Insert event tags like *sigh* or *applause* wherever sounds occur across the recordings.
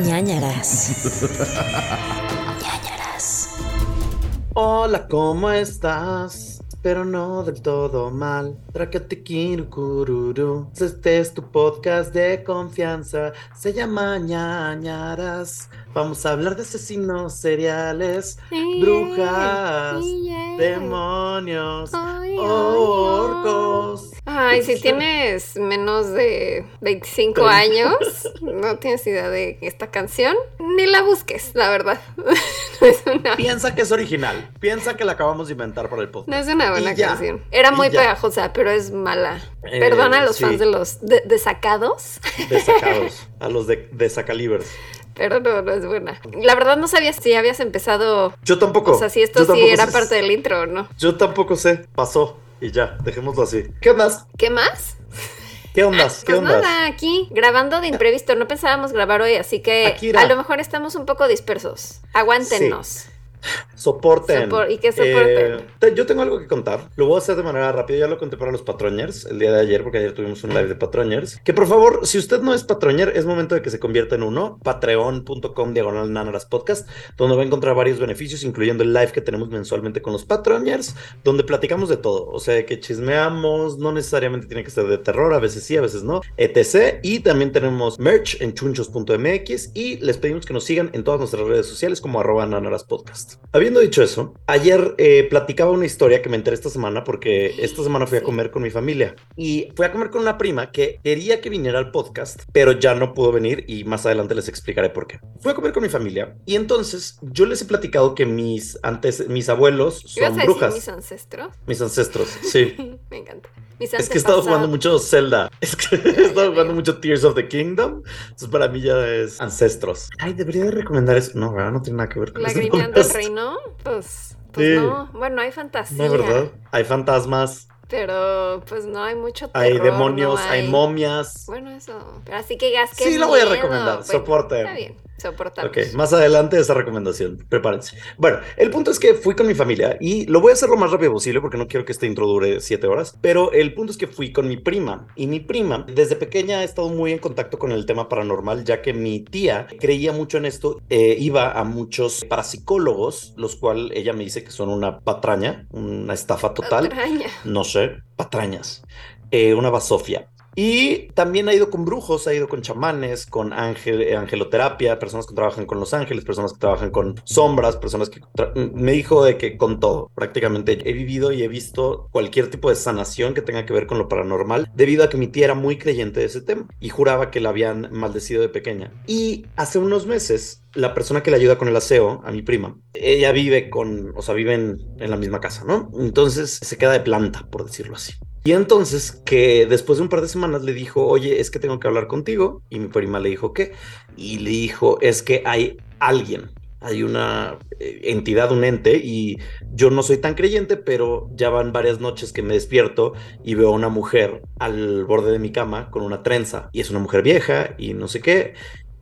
ñañaras. ñañaras. Hola, ¿cómo estás? Pero no del todo mal. Tracatequirururú. Este es tu podcast de confianza. Se llama ñañaras. Vamos a hablar de asesinos seriales, brujas, demonios, orcos. Ay, si tienes menos de 25 años, no tienes idea de esta canción, ni la busques, la verdad. *laughs* No es una... Piensa que es original, piensa que la acabamos de inventar para el podcast. No es una buena canción. Era muy pegajosa, pero es mala. Eh, Perdona a los fans de los desacados. Desacados, *laughs* a los de desacalibers. Pero no, no es buena. La verdad no sabía si habías empezado. Yo tampoco. O sea, si esto sí era parte del intro o no. Yo tampoco sé. Pasó. Y ya, dejémoslo así. ¿Qué más? ¿Qué más? ¿Qué onda? ¿Qué pues nada, aquí grabando de imprevisto. No pensábamos grabar hoy, así que a lo mejor estamos un poco dispersos. Aguántenos. Soporten. ¿Y qué soporten? Eh, yo tengo algo que contar. Lo voy a hacer de manera rápida. Ya lo conté para los patroñers el día de ayer, porque ayer tuvimos un live de patroñers. Que por favor, si usted no es patroñer, es momento de que se convierta en uno. Patreon.com diagonal nanaras podcast, donde va a encontrar varios beneficios, incluyendo el live que tenemos mensualmente con los patroñers, donde platicamos de todo. O sea, que chismeamos, no necesariamente tiene que ser de terror, a veces sí, a veces no, etc. Y también tenemos merch en chunchos.mx y les pedimos que nos sigan en todas nuestras redes sociales como arroba podcast. Habiendo dicho eso, ayer eh, platicaba una historia que me enteré esta semana porque esta semana fui a comer con mi familia y fui a comer con una prima que quería que viniera al podcast, pero ya no pudo venir y más adelante les explicaré por qué. Fui a comer con mi familia y entonces yo les he platicado que mis antes mis abuelos son brujas. mis ancestros? Mis ancestros, sí. *laughs* me encanta. Es que he estado jugando mucho Zelda. *laughs* Es que he estado jugando mucho Tears of the Kingdom. Entonces para mí ya es ancestros. Ay, debería de recomendar eso. No, ¿verdad? No tiene nada que ver con eso. Lagrimeando el *laughs* reino. Pues, pues no. Bueno, hay fantasía. No, ¿verdad? Hay fantasmas. Pero pues no hay mucho terror, Hay demonios, hay... momias. Bueno, eso. Pero así que gas que Sí, lo voy a recomendar. Soporte. Está bien. Ok, más adelante esa recomendación, prepárense. Bueno, el punto es que fui con mi familia y lo voy a hacer lo más rápido posible porque no quiero que este intro dure siete horas, pero el punto es que fui con mi prima y mi prima desde pequeña ha estado muy en contacto con el tema paranormal ya que mi tía creía mucho en esto, eh, iba a muchos parapsicólogos, los cuales ella me dice que son una patraña, una estafa total. Patraña. No sé, patrañas. Eh, una basofia. Y también ha ido con brujos, ha ido con chamanes, con ángel, eh, angeloterapia, personas que trabajan con los ángeles, personas que trabajan con sombras, personas que... Me dijo de que con todo, prácticamente he vivido y he visto cualquier tipo de sanación que tenga que ver con lo paranormal, debido a que mi tía era muy creyente de ese tema y juraba que la habían maldecido de pequeña. Y hace unos meses la persona que le ayuda con el aseo, a mi prima, ella vive con, o sea, viven en la misma casa, ¿no? Entonces se queda de planta, por decirlo así. Y entonces que después de un par de semanas le dijo, oye, es que tengo que hablar contigo. Y mi prima le dijo, ¿qué? Y le dijo, es que hay alguien, hay una eh, entidad, un ente, y yo no soy tan creyente, pero ya van varias noches que me despierto y veo a una mujer al borde de mi cama con una trenza. Y es una mujer vieja y no sé qué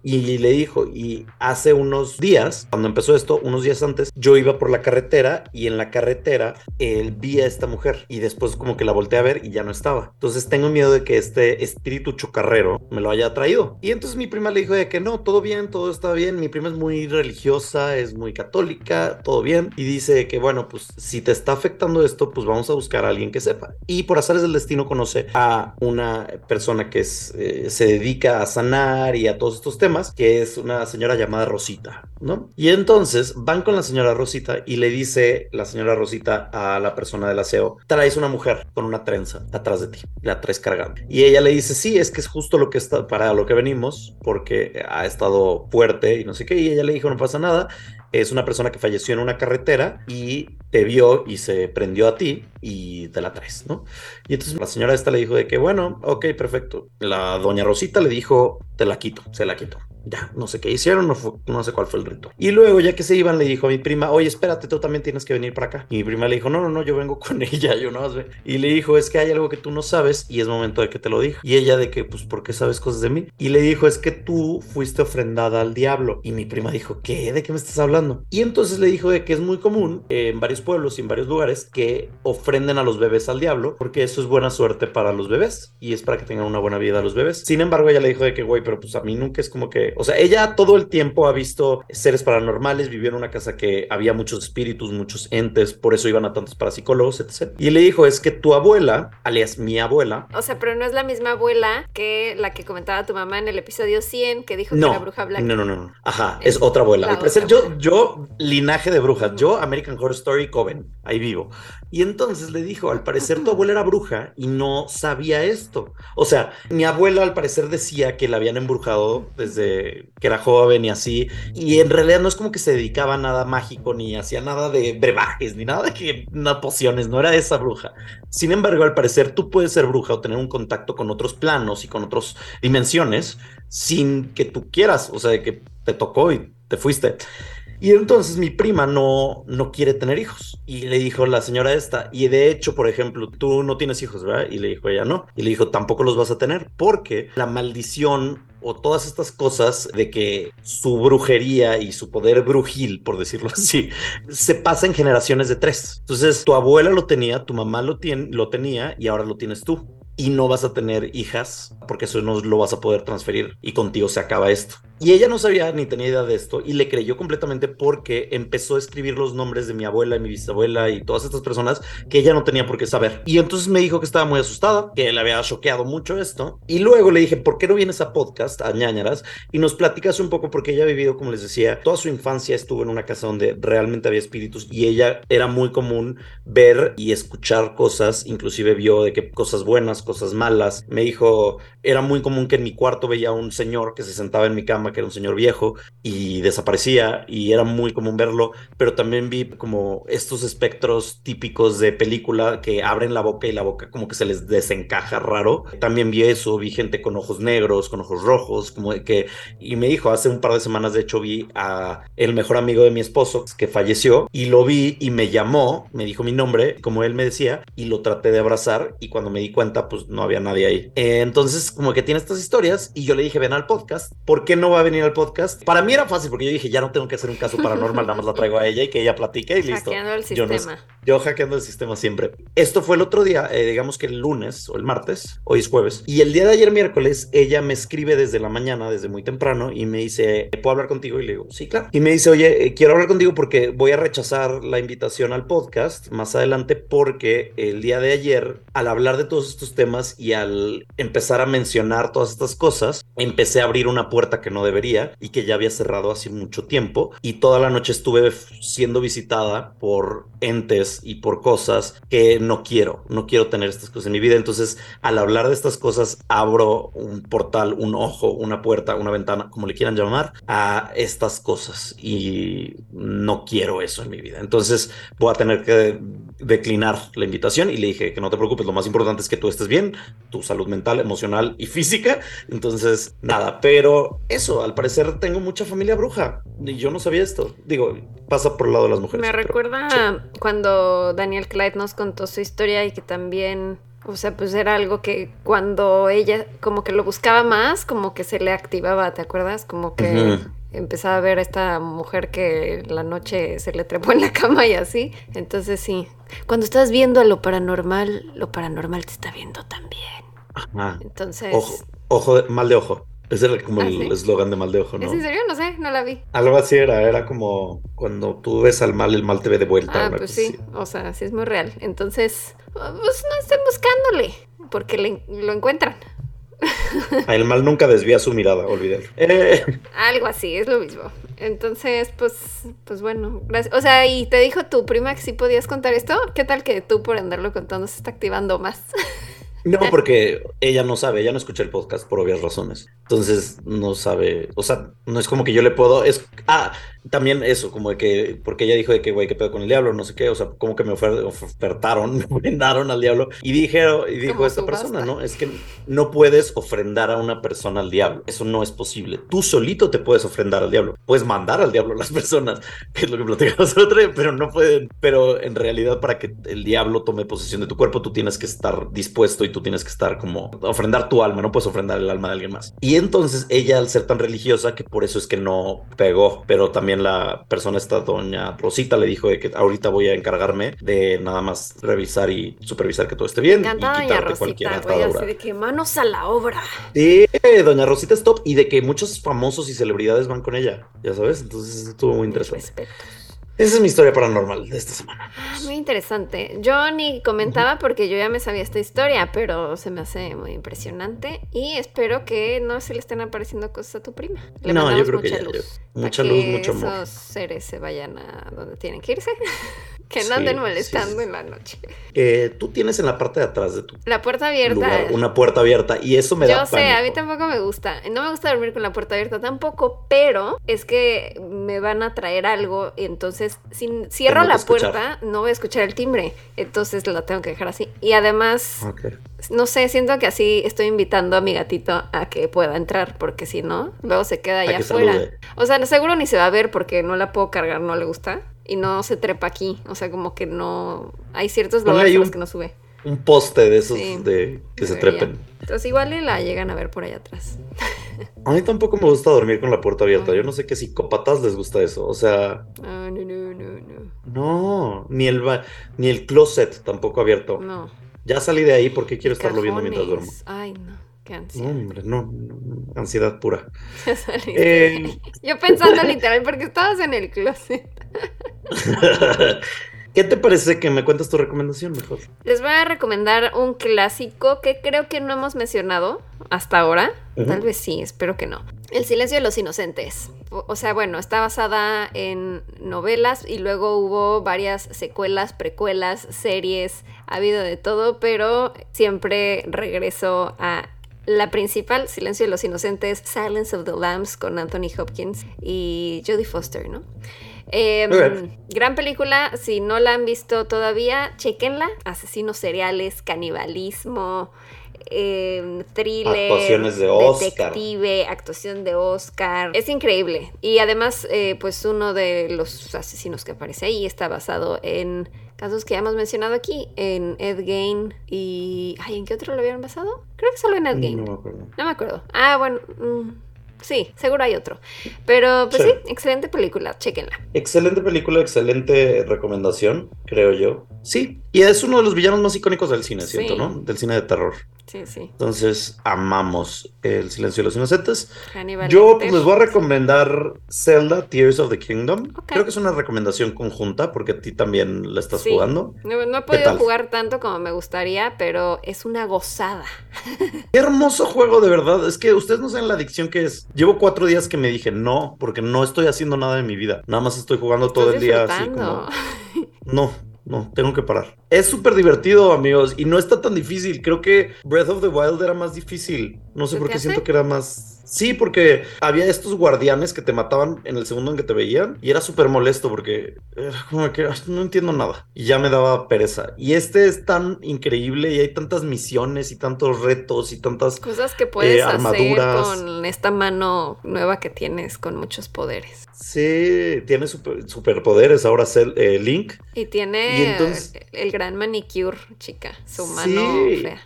y le dijo, y hace unos días, cuando empezó esto, unos días antes, yo iba por la carretera y en la carretera él vi a esta mujer y después como que la volteé a ver y ya no estaba. Entonces tengo miedo de que este espíritu chocarrero me lo haya traído. Y entonces mi prima le dijo de que no, todo bien, todo está bien. Mi prima es muy religiosa, es muy católica, todo bien. Y dice que bueno, pues si te está afectando esto, pues vamos a buscar a alguien que sepa. Y por azares del destino conoce a una persona que es, eh, se dedica a sanar y a todos estos temas que es una señora llamada Rosita, ¿no? Y entonces van con la señora Rosita y le dice la señora Rosita a la persona del aseo, traes una mujer con una trenza atrás de ti, la traes cargando. Y ella le dice, sí, es que es justo lo que está, para lo que venimos, porque ha estado fuerte y no sé qué, y ella le dijo, no pasa nada, es una persona que falleció en una carretera y te vio y se prendió a ti y te la traes, ¿no? Y entonces la señora esta le dijo de que, bueno, ok, perfecto. La doña Rosita le dijo, te la quito, se la quitó ya, no sé qué hicieron, no, no sé cuál fue el rito. Y luego, ya que se iban, le dijo a mi prima, oye, espérate, tú también tienes que venir para acá. Y mi prima le dijo, no, no, no, yo vengo con *laughs* ella, yo no sé. Y le dijo, es que hay algo que tú no sabes y es momento de que te lo diga. Y ella de que, pues, ¿por qué sabes cosas de mí? Y le dijo, es que tú fuiste ofrendada al diablo. Y mi prima dijo, ¿qué? ¿De qué me estás hablando? Y entonces le dijo de que es muy común en varios pueblos y en varios lugares que ofrenden a los bebés al diablo porque eso es buena suerte para los bebés y es para que tengan una buena vida los bebés. Sin embargo, ella le dijo de que, güey, pero pues a mí nunca es como que. O sea, ella todo el tiempo ha visto seres paranormales, vivió en una casa que había muchos espíritus, muchos entes, por eso iban a tantos parapsicólogos, etc. Y le dijo, es que tu abuela, alias mi abuela... O sea, pero no es la misma abuela que la que comentaba tu mamá en el episodio 100, que dijo que era bruja blanca. No, no, no. Ajá, es, otra abuela. Al parecer, yo, yo, linaje de brujas, yo, American Horror Story Coven, ahí vivo. Y entonces le dijo, al parecer tu abuela era bruja y no sabía esto. O sea, mi abuela al parecer decía que la habían embrujado desde que era joven y así. Y en realidad no es como que se dedicaba a nada mágico, ni hacía nada de brebajes, ni nada de que no pociones, no era esa bruja. Sin embargo, al parecer tú puedes ser bruja o tener un contacto con otros planos y con otras dimensiones sin que tú quieras, o sea, de que te tocó y te fuiste. Y entonces mi prima no, no quiere tener hijos. Y le dijo la señora esta, y de hecho, por ejemplo, tú no tienes hijos, ¿verdad? Y le dijo ella, no. Y le dijo, tampoco los vas a tener, porque la maldición o todas estas cosas de que su brujería y su poder brujil, por decirlo así, *laughs* se pasa en generaciones de tres. Entonces, tu abuela lo tenía, tu mamá lo, tiene, lo tenía y ahora lo tienes tú. Y no vas a tener hijas porque eso no lo vas a poder transferir y contigo se acaba esto. Y ella no sabía ni tenía idea de esto y le creyó completamente porque empezó a escribir los nombres de mi abuela y mi bisabuela y todas estas personas que ella no tenía por qué saber. Y entonces me dijo que estaba muy asustada, que le había choqueado mucho esto. Y luego le dije, ¿por qué no vienes a podcast, a ñañaras, y nos platicas un poco? Porque ella ha vivido, como les decía, toda su infancia estuvo en una casa donde realmente había espíritus y ella era muy común ver y escuchar cosas, inclusive vio de que cosas buenas, cosas malas. Me dijo, era muy común que en mi cuarto veía un señor que se sentaba en mi cama que era un señor viejo y desaparecía y era muy común verlo, pero también vi como estos espectros típicos de película que abren la boca y la boca como que se les desencaja raro. También vi eso, vi gente con ojos negros, con ojos rojos, como que y me dijo hace un par de semanas de hecho vi a el mejor amigo de mi esposo que falleció y lo vi y me llamó, me dijo mi nombre, como él me decía, y lo traté de abrazar y cuando me di cuenta pues no había nadie ahí. entonces como que tiene estas historias y yo le dije ven al podcast, ¿por qué no va a venir al podcast. Para mí era fácil porque yo dije, ya no tengo que hacer un caso paranormal, nada más la traigo a ella y que ella platique y listo. Hackeando el sistema. Yo, hackeando el sistema siempre. Esto fue el otro día, eh, digamos que el lunes o el martes, hoy es jueves. Y el día de ayer miércoles, ella me escribe desde la mañana, desde muy temprano, y me dice, ¿puedo hablar contigo? Y le digo, sí, claro. Y me dice, oye, eh, quiero hablar contigo porque voy a rechazar la invitación al podcast más adelante porque el día de ayer, al hablar de todos estos temas y al empezar a mencionar todas estas cosas, empecé a abrir una puerta que no debería y que ya había cerrado hace mucho tiempo y toda la noche estuve siendo visitada por entes y por cosas que no quiero, no quiero tener estas cosas en mi vida. Entonces, al hablar de estas cosas, abro un portal, un ojo, una puerta, una ventana, como le quieran llamar, a estas cosas y no quiero eso en mi vida. Entonces, voy a tener que declinar la invitación y le dije que no te preocupes, lo más importante es que tú estés bien, tu salud mental, emocional y física. Entonces, nada, pero eso, al parecer tengo mucha familia bruja y yo no sabía esto. Digo, pasa por el lado de las mujeres. Me recuerda cuando Daniel Clyde nos contó su historia y que también o sea, pues era algo que cuando ella como que lo buscaba más, como que se le activaba, ¿te acuerdas? Como que empezaba a ver a esta mujer que la noche se le trepó en la cama y así. Entonces sí, cuando estás viendo a lo paranormal, lo paranormal te está viendo también. Ajá. Entonces... Ojo, ojo, mal de ojo. Ese era como ¿Ah, el eslogan de mal de ojo, ¿no? ¿Es en serio? No sé, no la vi. Algo así era, era como cuando tú ves al mal, el mal te ve de vuelta. Ah, pues sí, o sea, sí es muy real. Entonces, pues no estén buscándole, porque lo encuentran. *laughs* El mal nunca desvía su mirada, olvídalo. Eh. Algo así, es lo mismo. Entonces, pues, pues bueno, gracias. O sea, y te dijo tu prima que sí podías contar esto. ¿Qué tal que tú por andarlo contando se está activando más? *laughs* No, porque ella no sabe, ella no escucha el podcast por obvias razones. Entonces no sabe, o sea, no es como que yo le puedo, es, ah, también eso, como de que, porque ella dijo de que, güey, qué pedo con el diablo, no sé qué, o sea, como que me ofertaron, *laughs* me ofrendaron al diablo. Y dije, y dijo esta persona, ¿no? Es que no puedes ofrendar a una persona al diablo, eso no es posible. Tú solito te puedes ofrendar al diablo, puedes mandar al diablo a las *laughs* personas, que es lo que platicamos el otro día, pero no pueden, pero en realidad para que el diablo tome posesión de tu cuerpo, tú tienes que estar dispuesto y y tú tienes que estar como ofrendar tu alma, no puedes ofrendar el alma de alguien más. Y entonces ella, al ser tan religiosa, que por eso es que no pegó, pero también la persona esta, doña Rosita, le dijo de que ahorita voy a encargarme de nada más revisar y supervisar que todo esté bien. Y quitarte cualquier atadura. de que manos a la obra. Sí, doña Rosita es top y de que muchos famosos y celebridades van con ella, ya sabes, entonces estuvo muy interesante. Respeto. Esa es mi historia paranormal de esta semana. Muy interesante. Yo ni comentaba porque yo ya me sabía esta historia, pero se me hace muy impresionante y espero que no se le estén apareciendo cosas a tu prima. Le No, yo creo que ya, luz. yo- mucha luz, que mucho amor. esos seres se vayan a donde tienen que irse. *laughs* que no anden sí, molestando sí. en la noche. Eh, tú tienes en la parte de atrás de tu La puerta abierta. lugar una puerta abierta y eso me da Yo sé, a mí tampoco me gusta. No me gusta dormir con la puerta abierta tampoco, pero es que me van a traer algo entonces si cierro la puerta no voy a escuchar el timbre, entonces la tengo que dejar así. Y además, Ok. no sé, siento que así estoy invitando a mi gatito a que pueda entrar, porque si no, luego se queda allá afuera. salude. O sea, seguro ni se va a ver porque no la puedo cargar, no le gusta. Y no se trepa aquí. O sea, como que no. Hay ciertos lugares a los que no sube. Un poste de esos Sí, de que se Debería. trepen. Entonces igual y la llegan a ver por allá atrás. *laughs* A mí tampoco me gusta dormir con la puerta abierta. Yo no sé qué psicópatas les gusta eso. O sea, Ah, no, no, no, no. no, ni el ba- ni el closet tampoco abierto. No. Ya salí de ahí porque quiero estarlo viendo mientras duermo. Ay, no. Qué No, ansiedad. hombre, no, ansiedad pura. *laughs* Ya saliste. Eh, Yo pensando literal porque estabas en el closet. *laughs* ¿Qué te parece que me cuentas tu recomendación mejor? Les voy a recomendar un clásico que creo que no hemos mencionado hasta ahora. Tal vez sí, espero que no. El silencio de los inocentes. O, o sea, bueno, está basada en novelas y luego hubo varias secuelas, precuelas, series, ha habido de todo, pero siempre regreso a la principal, Silencio de los Inocentes, Silence of the Lambs con Anthony Hopkins y Jodie Foster, ¿no? Eh, Ok. Gran película, si no la han visto todavía, chequenla. Asesinos seriales, canibalismo, eh, thriller, Actuaciones de Oscar. detective, actuación de Oscar. Es increíble. Y además, eh, pues uno de los asesinos que aparece ahí está basado en casos que ya hemos mencionado aquí, en Ed Gein y... Ay, ¿en qué otro lo habían basado? Creo que solo en Ed Gein. No me acuerdo. No me acuerdo. Ah, bueno. mm, sí, seguro hay otro. Pero pues Sí. sí, excelente película. Chequenla. Excelente película, excelente recomendación, creo yo. Sí, y es uno de los villanos más icónicos del cine, siento, Sí. ¿no? Del cine de terror. Sí, sí. Entonces, amamos El silencio de los inocentes. Hannibal Yo pues, les voy a recomendar Zelda Tears of the Kingdom. Creo que es una recomendación conjunta porque a ti también la estás Sí. jugando. No, no he ¿Qué podido jugar tanto como me gustaría, pero es una gozada. Qué hermoso juego, de verdad. Es que ustedes no saben la adicción que es. Llevo cuatro días que me dije no, porque no estoy haciendo nada en mi vida. Nada más estoy jugando todo el día así como. No, no, tengo que parar. Es súper divertido, amigos, y no está tan difícil. Creo que Breath of the Wild era más difícil. No sé ¿Se por qué hace? siento que era más. Sí, porque había estos guardianes que te mataban en el segundo en que te veían y era súper molesto porque era como que "Ay, no entiendo nada y ya me daba pereza. Y este es tan increíble y hay tantas misiones y tantos retos y tantas Cosas que puedes Eh, hacer armaduras. con esta mano nueva que tienes con muchos poderes. Sí, tiene super- superpoderes ahora eh, Link. Y tiene Y entonces- el gran manicure, chica. Su mano Sí. fea.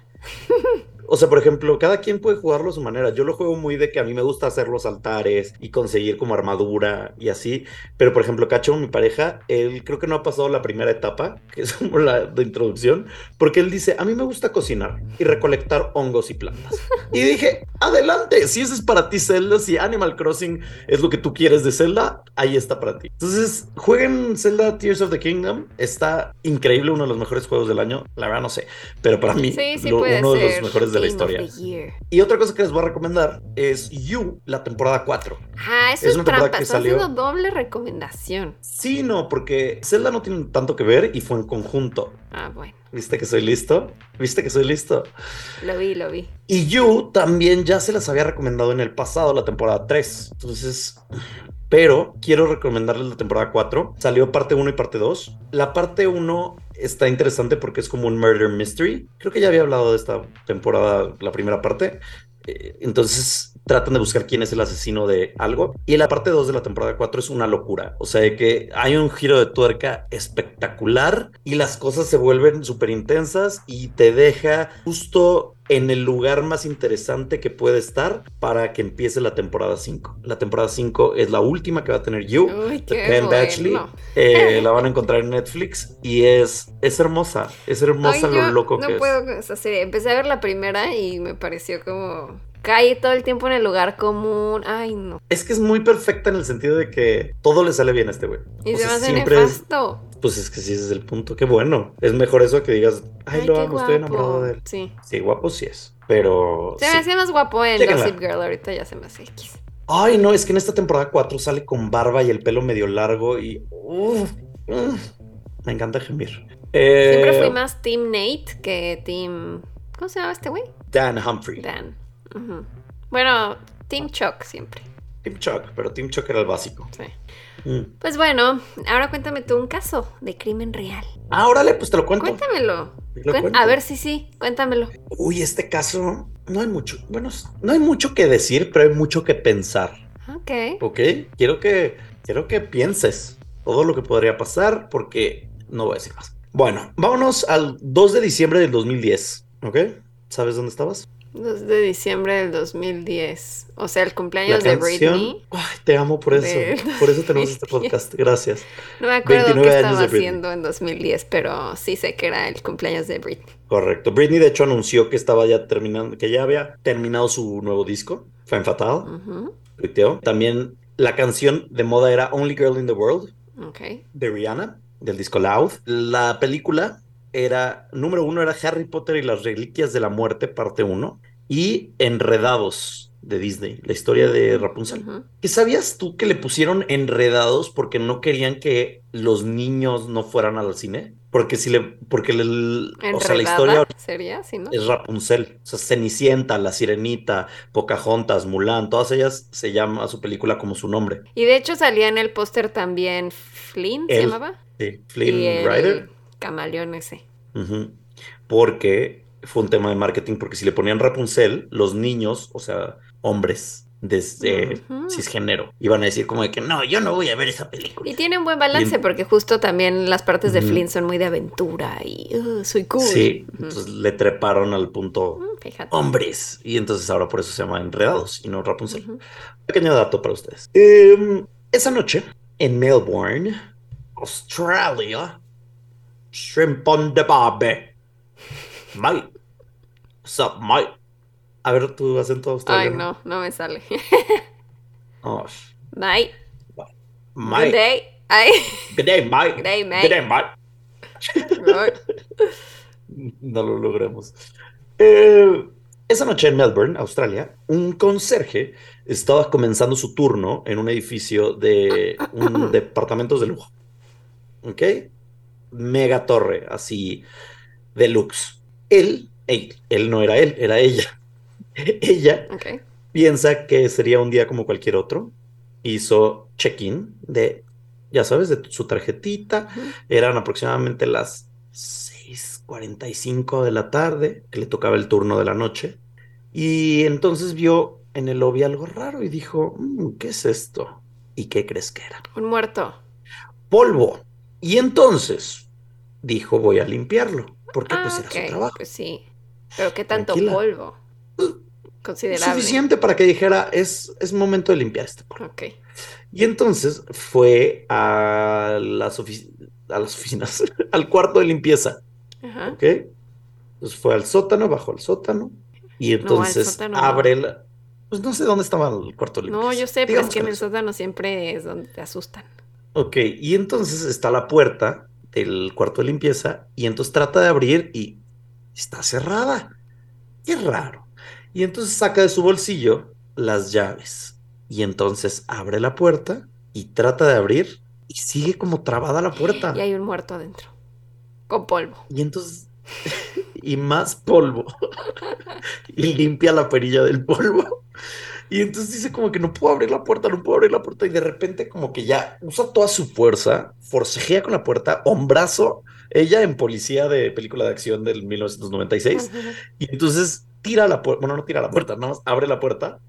*laughs* O sea, por ejemplo, cada quien puede jugarlo a su manera. Yo lo juego muy de que a mí me gusta hacer los altares y conseguir como armadura y así. Pero, por ejemplo, Cacho, mi pareja, él creo que no ha pasado la primera etapa, *laughs* que es como la de introducción, porque él dice, a mí me gusta cocinar y recolectar hongos y plantas. Y dije, adelante, si eso es para ti, Zelda, si Animal Crossing es lo que tú quieres de Zelda, ahí está para ti. Entonces, jueguen Zelda Tears of the Kingdom. Está increíble, uno de los mejores juegos del año. La verdad no sé, pero para mí, Sí, sí lo- puede uno de los mejores de la historia. Y otra cosa que les voy a recomendar es You, la temporada 4. Ah, eso Es una temporada trampa. que Estás salió- haciendo doble recomendación. Sí, no, porque Zelda no tiene tanto que ver y fue en conjunto. Ah, bueno. ¿Viste que soy listo? ¿Viste que soy listo? Lo vi, lo vi. Y You también ya se las había recomendado en el pasado, la temporada 3. Entonces, pero quiero recomendarles la temporada 4. Salió parte 1 y parte 2. La parte 1 está interesante porque es como un murder mystery. Creo que ya había hablado de esta temporada, la primera parte. Eh, Entonces, tratan de buscar quién es el asesino de algo. Y la parte 2 de la temporada 4 es una locura. O sea, que hay un giro de tuerca espectacular y las cosas se vuelven súper intensas y te deja justo en el lugar más interesante que puede estar para que empiece la temporada 5. La temporada 5 es la última que va a tener You, Uy, de. Badgley. Eh, la van a encontrar en Netflix y es, es hermosa. Es hermosa Ay, lo loco no que puedo es. con esa serie. Empecé a ver la primera y me pareció como cae todo el tiempo en el lugar común. Ay, no. Es que es muy perfecta en el sentido de que todo le sale bien a este güey. Y O se me hace siempre es- nefasto. Pues es que sí, ese es el punto. Qué bueno. Es mejor eso que digas, ay, lo amo, estoy enamorado de él. Sí. Sí, guapo sí es. Pero. Se sí. me hacía más guapo en Chéquenla. Gossip Girl. Ahorita ya se me hace X. Ay, no, es que en esta temporada 4 sale con barba y el pelo medio largo y. me encanta gemir. Eh, Siempre fui más Team Nate que Team. ¿Cómo se llama este güey? Dan Humphrey. Dan. Bueno, Team Chuck siempre. Team Chuck, pero Team Chuck era el básico. Sí. Mm. Pues bueno, ahora cuéntame tú un caso de crimen real. Ah, órale, pues te lo cuento. Cuéntamelo. Lo Cuen- cuento. A ver si sí, cuéntamelo. Uy, este caso, no hay mucho. Bueno, no hay mucho que decir, pero hay mucho que pensar. Ok. ¿Ok? Quiero que, quiero que pienses todo lo que podría pasar porque no voy a decir más. Bueno, vámonos al 2 de diciembre del 2010. ¿Ok? ¿Sabes dónde estabas? 2 de diciembre del 2010. O sea, el cumpleaños de. Britney. Ay, te amo por eso. *laughs* Por eso tenemos este 2010. podcast. Gracias. No me acuerdo 29 qué estaba haciendo en 2010, pero sí sé que era el cumpleaños de Britney. Correcto. Britney, de hecho, anunció que estaba ya terminando, que ya había terminado su nuevo disco, Femme Fatale. Ujú. tuiteó. También la canción de moda era Only Girl in the World. Ok. de Rihanna, del disco Loud. La película era, número uno era Harry Potter y las Reliquias de la Muerte, parte uno, y Enredados de Disney, la historia de Rapunzel. ¿Qué sabías tú que le pusieron enredados porque no querían que los niños no fueran al cine? Porque si le, porque el, o sea, la historia sería, ¿sí, no? es Rapunzel, o sea, Cenicienta, La Sirenita, Pocahontas, Mulan, todas ellas se llama su película como su nombre. Y de hecho salía en el póster también Flynn, ¿se Él. llamaba? Sí, Flynn el Rider. Camaleón ese. Porque fue un tema de marketing, porque si le ponían Rapunzel, los niños, o sea, hombres desde cisgénero, iban a decir como de que no, yo no voy a ver esa película. Y tiene un buen balance porque justo también las partes de Ujú. Flynn son muy de aventura y uh, soy cool. Sí, entonces le treparon al punto Mm, hombres, y entonces ahora por eso se llama Enredados y no Rapunzel. Pequeño dato para ustedes. Em, esa noche, en Melbourne, Australia, shrimp on the barbie. Mate. What's up, mate? A ver tu acento Ay, australiano. no, no me sale. Oh, Bye. mate. Good day. Ay. Good day, mate. Good day, mate. Good day. Ay. No lo logramos. Eh, esa noche en Melbourne, Australia, un conserje estaba comenzando su turno en un edificio de un *laughs* departamentos de lujo. ¿Ok? Mega torre, así, deluxe. Él, él, él no era él, era ella. *laughs* ella Ok. piensa que sería un día como cualquier otro. Hizo check-in de, ya sabes, de su tarjetita. Eran aproximadamente las 6:45 de la tarde, que le tocaba el turno de la noche. Y entonces vio en el lobby algo raro y dijo, "Mm, ¿qué es esto? ¿Y qué crees que era? Un muerto. Polvo. Y entonces dijo, voy a limpiarlo, porque Ah, pues era su trabajo. Pues sí. Pero qué tanto Tranquila. polvo. Considerable. Suficiente para que dijera, es, es momento de limpiar este polvo. Ok. Y entonces fue a las, a las oficinas, *laughs* al cuarto de limpieza. Ajá. ¿Ok? Entonces fue al sótano, bajó al sótano y entonces sótano no. abre la... Pues no sé dónde estaba el cuarto de No, limpieza. yo sé, pero es que en el no sótano siempre es donde te asustan. Ok, y entonces está la puerta del cuarto de limpieza y entonces trata de abrir y está cerrada. Qué raro. Y entonces saca de su bolsillo las llaves y entonces abre la puerta y trata de abrir y sigue como trabada la puerta. Y hay un muerto adentro. Con polvo. Y entonces, *laughs* y más polvo. *laughs* y limpia la perilla del polvo. Y entonces dice como que no puedo abrir la puerta, no puedo abrir la puerta. Y de repente como que ya usa toda su fuerza, forcejea con la puerta, hombrazo, ella en policía de película de acción del 1996. Ujú. Y entonces tira la puerta, bueno, no tira la puerta, nada más abre la puerta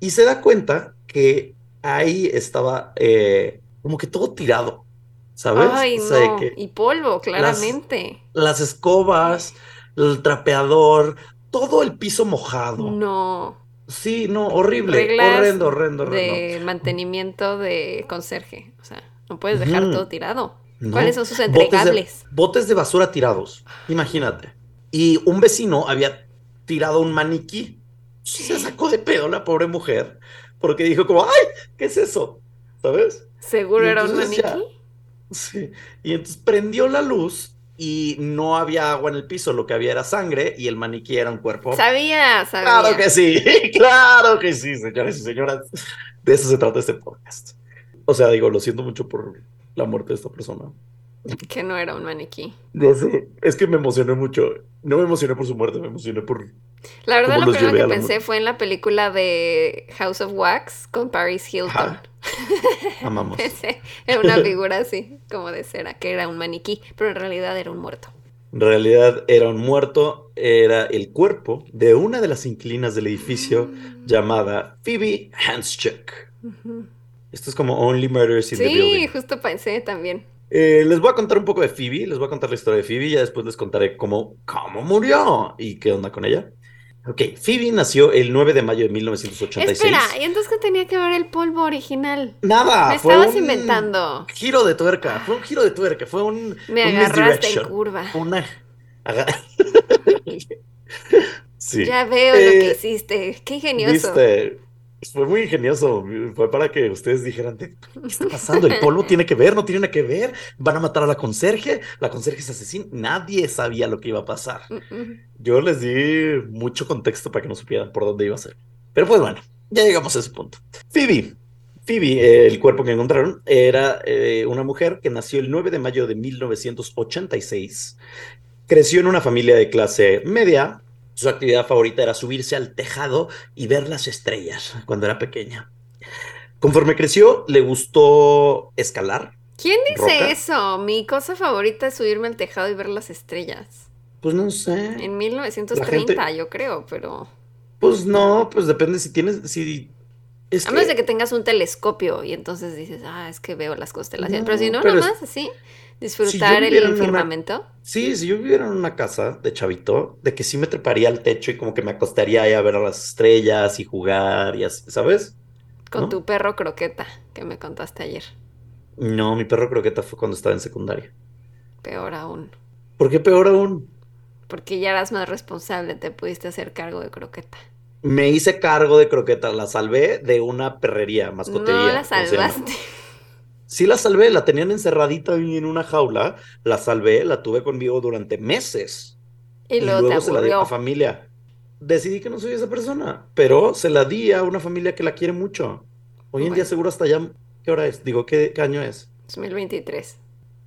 Y se da cuenta que ahí estaba eh, como que todo tirado, ¿sabes? Ay, O sea, no. que Y polvo, claramente. las escobas, el trapeador, todo el piso mojado. No. Sí, no, horrible, Reglas horrendo, horrendo, horrendo. de mantenimiento de conserje. O sea, no puedes dejar todo tirado. No. ¿Cuáles son sus Botes de- entregables? Botes de basura tirados, imagínate. Y un vecino había tirado un maniquí. Se sacó de pedo la pobre mujer porque dijo como, ay, ¿qué es eso? ¿Sabes? ¿Seguro era un ya- maniquí? Sí. Y entonces prendió la luz y no había agua en el piso, lo que había era sangre y el maniquí era un cuerpo. Sabía, sabía. Claro que sí, *laughs* claro que sí, señores y señoras. De eso se trata este podcast. O sea, digo, lo siento mucho por la muerte de esta persona. Que no era un maniquí. No sé, es que me emocioné mucho. No me emocioné por su muerte, me emocioné por... La verdad, ¿Cómo lo primero que pensé muerte? fue en la película de House of Wax con Paris Hilton. Ajá. *laughs* Amamos. Pensé en una figura así, como de cera, que era un maniquí, pero en realidad era un muerto. En realidad era un muerto, era el cuerpo de una de las inquilinas del edificio llamada Phoebe Hanschuk. Esto es como Only Murders in the Sí, Building. justo pensé también. Eh, les voy a contar un poco de Phoebe, les voy a contar la historia de Phoebe y ya después les contaré cómo, cómo murió y qué onda con ella. Ok, Phoebe nació el 9 de mayo de 1986. Espera, ¿y entonces qué tenía que ver el polvo original? Nada, Me fue estabas un inventando. Giro de tuerca, fue un giro de tuerca, fue un. Me un agarraste en curva. Una. *laughs* sí. Ya veo lo Eh, que hiciste. Qué ingenioso. Viste, fue muy ingenioso. Fue para que ustedes dijeran, "¿De ¿qué está pasando? El polvo tiene que ver, no tiene nada que ver. Van a matar a la conserje, la conserje es asesina. Nadie sabía lo que iba a pasar. Mm, mm. Yo les di mucho contexto para que no supieran por dónde iba a ser. Pero pues bueno, ya llegamos a ese punto. Phoebe. Phoebe, eh, el cuerpo que encontraron, era eh, una mujer que nació el 9 de mayo de 1986. Creció en una familia de clase media. Su actividad favorita era subirse al tejado y ver las estrellas cuando era pequeña. Conforme creció, le gustó escalar. ¿Quién dice Roca. eso? Mi cosa favorita es subirme al tejado y ver las estrellas. Pues no sé. En 1930, La gente- yo creo, pero. Pues no, pues depende si tienes, si es A menos que- de que tengas un telescopio y entonces dices, ah, es que veo las constelaciones. No, pero si no, pero es- nomás así, disfrutar el en una- firmamento. Sí, si yo viviera en una casa de chavito, de que sí me treparía al techo y como que me acostaría ahí a ver las estrellas y jugar y así, ¿sabes? Con ¿no? tu perro croqueta, que me contaste ayer. No, mi perro croqueta fue cuando estaba en secundaria. Peor aún. ¿Por qué peor aún? Porque ya eras más responsable, te pudiste hacer cargo de croqueta. Me hice cargo de croqueta, la salvé de una perrería, mascotería. No la salvaste. *laughs* Sí la salvé, la tenían encerradita en una jaula, la salvé, la tuve conmigo durante meses. Y luego, te se la di a la familia. Decidí que no soy esa persona, pero se la di a una familia que la quiere mucho. Hoy en día seguro hasta ya, ¿qué hora es? Digo, ¿qué, qué año es? 2023.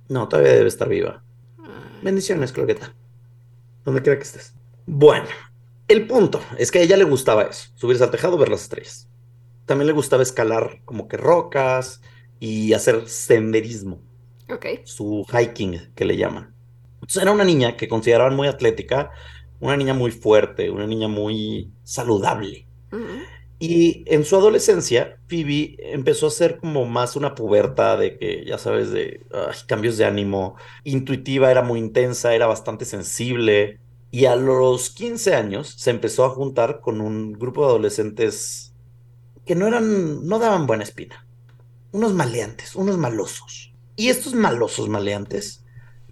No, todavía debe estar viva. Ah, Bendiciones, Croqueta. Donde quiera que estés. Bueno, el punto es que a ella le gustaba eso, subirse al tejado, ver las estrellas. También le gustaba escalar como que rocas y hacer senderismo, ok. su hiking que le llaman. Entonces era una niña que consideraban muy atlética, una niña muy fuerte, una niña muy saludable. Y en su adolescencia, Phoebe empezó a ser como más una puberta de que, ya sabes, de ay, cambios de ánimo, intuitiva, era muy intensa, era bastante sensible. Y a los 15 años se empezó a juntar con un grupo de adolescentes que no eran, no daban buena espina. Unos maleantes, unos malosos. Y estos malosos maleantes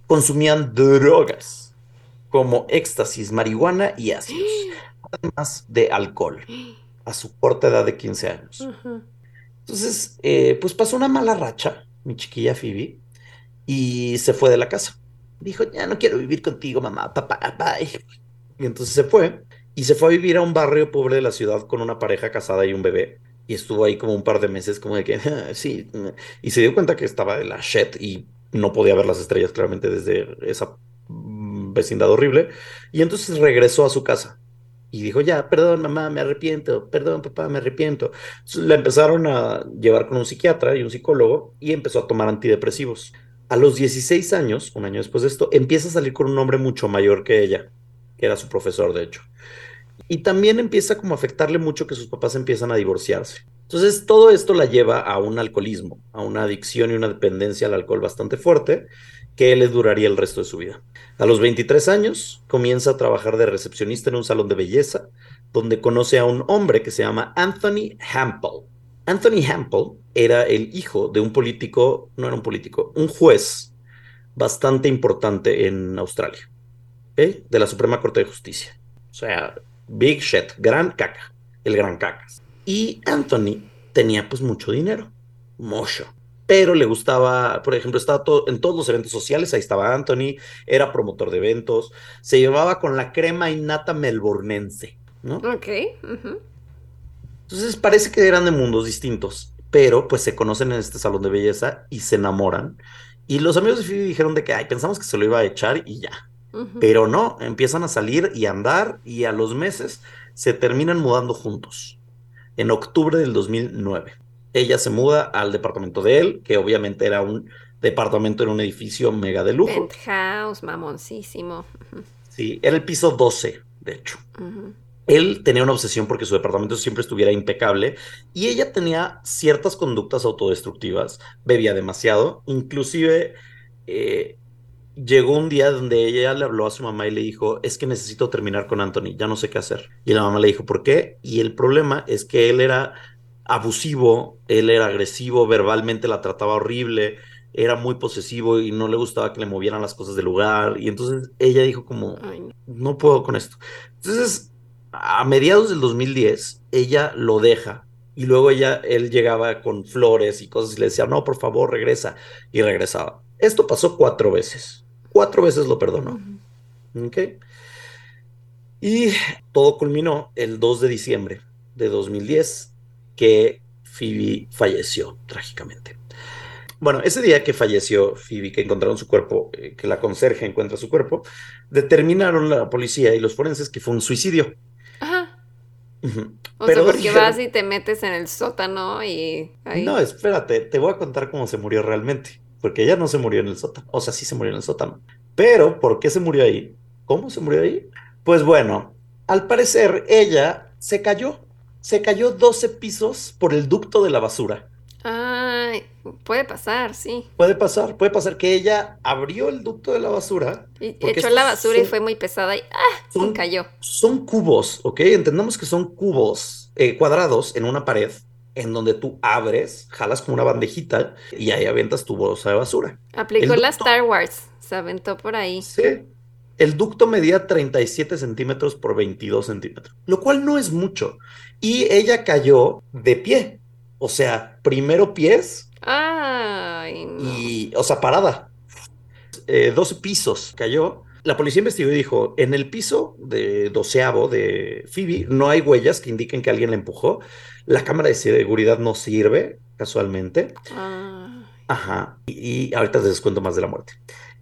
consumían drogas como éxtasis, marihuana y ácidos, *gasps* además de alcohol a su corta edad de 15 años. Entonces, eh, pues pasó una mala racha, mi chiquilla Phoebe, y se fue de la casa. Dijo, ya no quiero vivir contigo, mamá, papá, bye. Y entonces se fue, y se fue a vivir a un barrio pobre de la ciudad con una pareja casada y un bebé. Y estuvo ahí como un par de meses, como de que, "Ah, *laughs* sí, mm", y se dio cuenta que estaba de la shit y no podía ver las estrellas claramente desde esa vecindad horrible. Y entonces regresó a su casa. Y dijo, ya, perdón, mamá, me arrepiento, perdón, papá, me arrepiento. La empezaron a llevar con un psiquiatra y un psicólogo y empezó a tomar antidepresivos. A los 16 años, un año después de esto, empieza a salir con un hombre mucho mayor que ella, que era su profesor, de hecho. Y también empieza como a afectarle mucho que sus papás empiezan a divorciarse. Entonces todo esto la lleva a un alcoholismo, a una adicción y una dependencia al alcohol bastante fuerte que le duraría el resto de su vida. A los 23 años comienza a trabajar de recepcionista en un salón de belleza donde conoce a un hombre que se llama Anthony Hampel. Anthony Hampel era el hijo de un político, no era un político, un juez bastante importante en Australia, de la Suprema Corte de Justicia. O sea, big shit, gran caca, el gran cacas. Y Anthony tenía pues mucho dinero, mucho. Pero le gustaba, por ejemplo, estaba todo, en todos los eventos sociales, ahí estaba Anthony, era promotor de eventos, se llevaba con la crema innata melbournense, ¿no? Ok. Entonces parece que eran de mundos distintos, pero pues se conocen en este salón de belleza y se enamoran. Y los amigos de Phoebe dijeron de que, ay, pensamos que se lo iba a echar y ya. Pero no, empiezan a salir y andar y a los meses se terminan mudando juntos. En octubre del 2009. Ella se muda al departamento de él, que obviamente era un departamento en un edificio mega de lujo. Penthouse, mamoncísimo. Sí, era el piso 12, de hecho. Él tenía una obsesión porque su departamento siempre estuviera impecable y ella tenía ciertas conductas autodestructivas, bebía demasiado, inclusive eh, llegó un día donde ella le habló a su mamá y le dijo, es que necesito terminar con Anthony, ya no sé qué hacer. Y la mamá le dijo, ¿por qué? Y el problema es que él era abusivo, él era agresivo, verbalmente la trataba horrible, era muy posesivo y no le gustaba que le movieran las cosas del lugar. Y entonces ella dijo como, no puedo con esto. Entonces, a mediados del 2010, ella lo deja. Y luego ella, él llegaba con flores y cosas y le decía, no, por favor, regresa. Y regresaba. Esto pasó cuatro veces. Cuatro veces lo perdonó. ¿Ok? Y todo culminó el 2 de diciembre de 2010, que Phoebe falleció trágicamente. Bueno, ese día que falleció Phoebe, que encontraron su cuerpo, eh, que la conserje encuentra su cuerpo, determinaron la policía y los forenses que fue un suicidio. Ajá. O sea, porque vas y te metes en el sótano y... No, espérate, te voy a contar cómo se murió realmente porque ella no se murió en el sótano, o sea, sí se murió en el sótano. Pero, ¿por qué se murió ahí? ¿Cómo se murió ahí? Pues bueno, al parecer ella se cayó, se cayó 12 pisos por el ducto de la basura. Ay, puede pasar, sí. Puede pasar, puede pasar que ella abrió el ducto de la basura. Y echó la basura y fue muy pesada y ¡ah! se cayó. Son cubos, ¿ok? Entendamos que son cubos eh, cuadrados en una pared en donde tú abres, jalas como una bandejita y ahí avientas tu bolsa de basura. Aplicó la Star Wars, se aventó por ahí. Sí. El ducto medía 37 centímetros por 22 centímetros, lo cual no es mucho. Y ella cayó de pie. O sea, primero pies. Ay, Y, o sea, parada. Eh, 12 pisos cayó. La policía investigó y dijo, en el piso de doceavo de Phoebe no hay huellas que indiquen que alguien la empujó. La cámara de seguridad no sirve, casualmente. Ah. Ajá. Y, ahorita les cuento más de la muerte.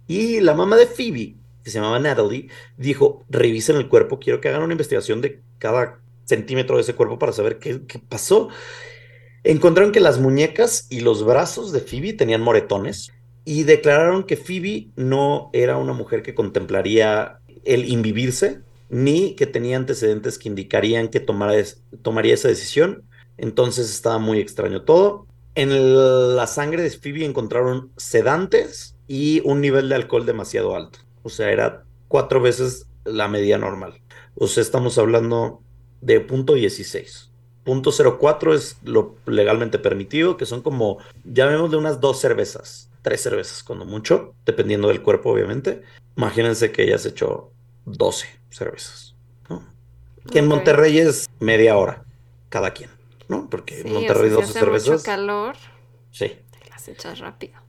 Y la mamá de Phoebe, que se llamaba Natalie, dijo, revisen el cuerpo, quiero que hagan una investigación de cada centímetro de ese cuerpo para saber qué, qué pasó. Encontraron que las muñecas y los brazos de Phoebe tenían moretones y declararon que Phoebe no era una mujer que contemplaría el invivirse ni que tenía antecedentes que indicarían que tomaría esa decisión. Entonces estaba muy extraño todo. En la sangre de Phoebe encontraron sedantes y un nivel de alcohol demasiado alto. O sea, era cuatro veces la media normal. O sea, estamos hablando de punto 16. Punto 04 es lo legalmente permitido, que son como, llamémosle unas dos cervezas tres cervezas, cuando mucho, dependiendo del cuerpo, obviamente. Imagínense que ella se echó 12 cervezas, ¿no? Que en Monterrey es media hora cada quien, ¿no? Porque en Monterrey 12 cervezas. Mucho calor. Sí. Te las echas rápido.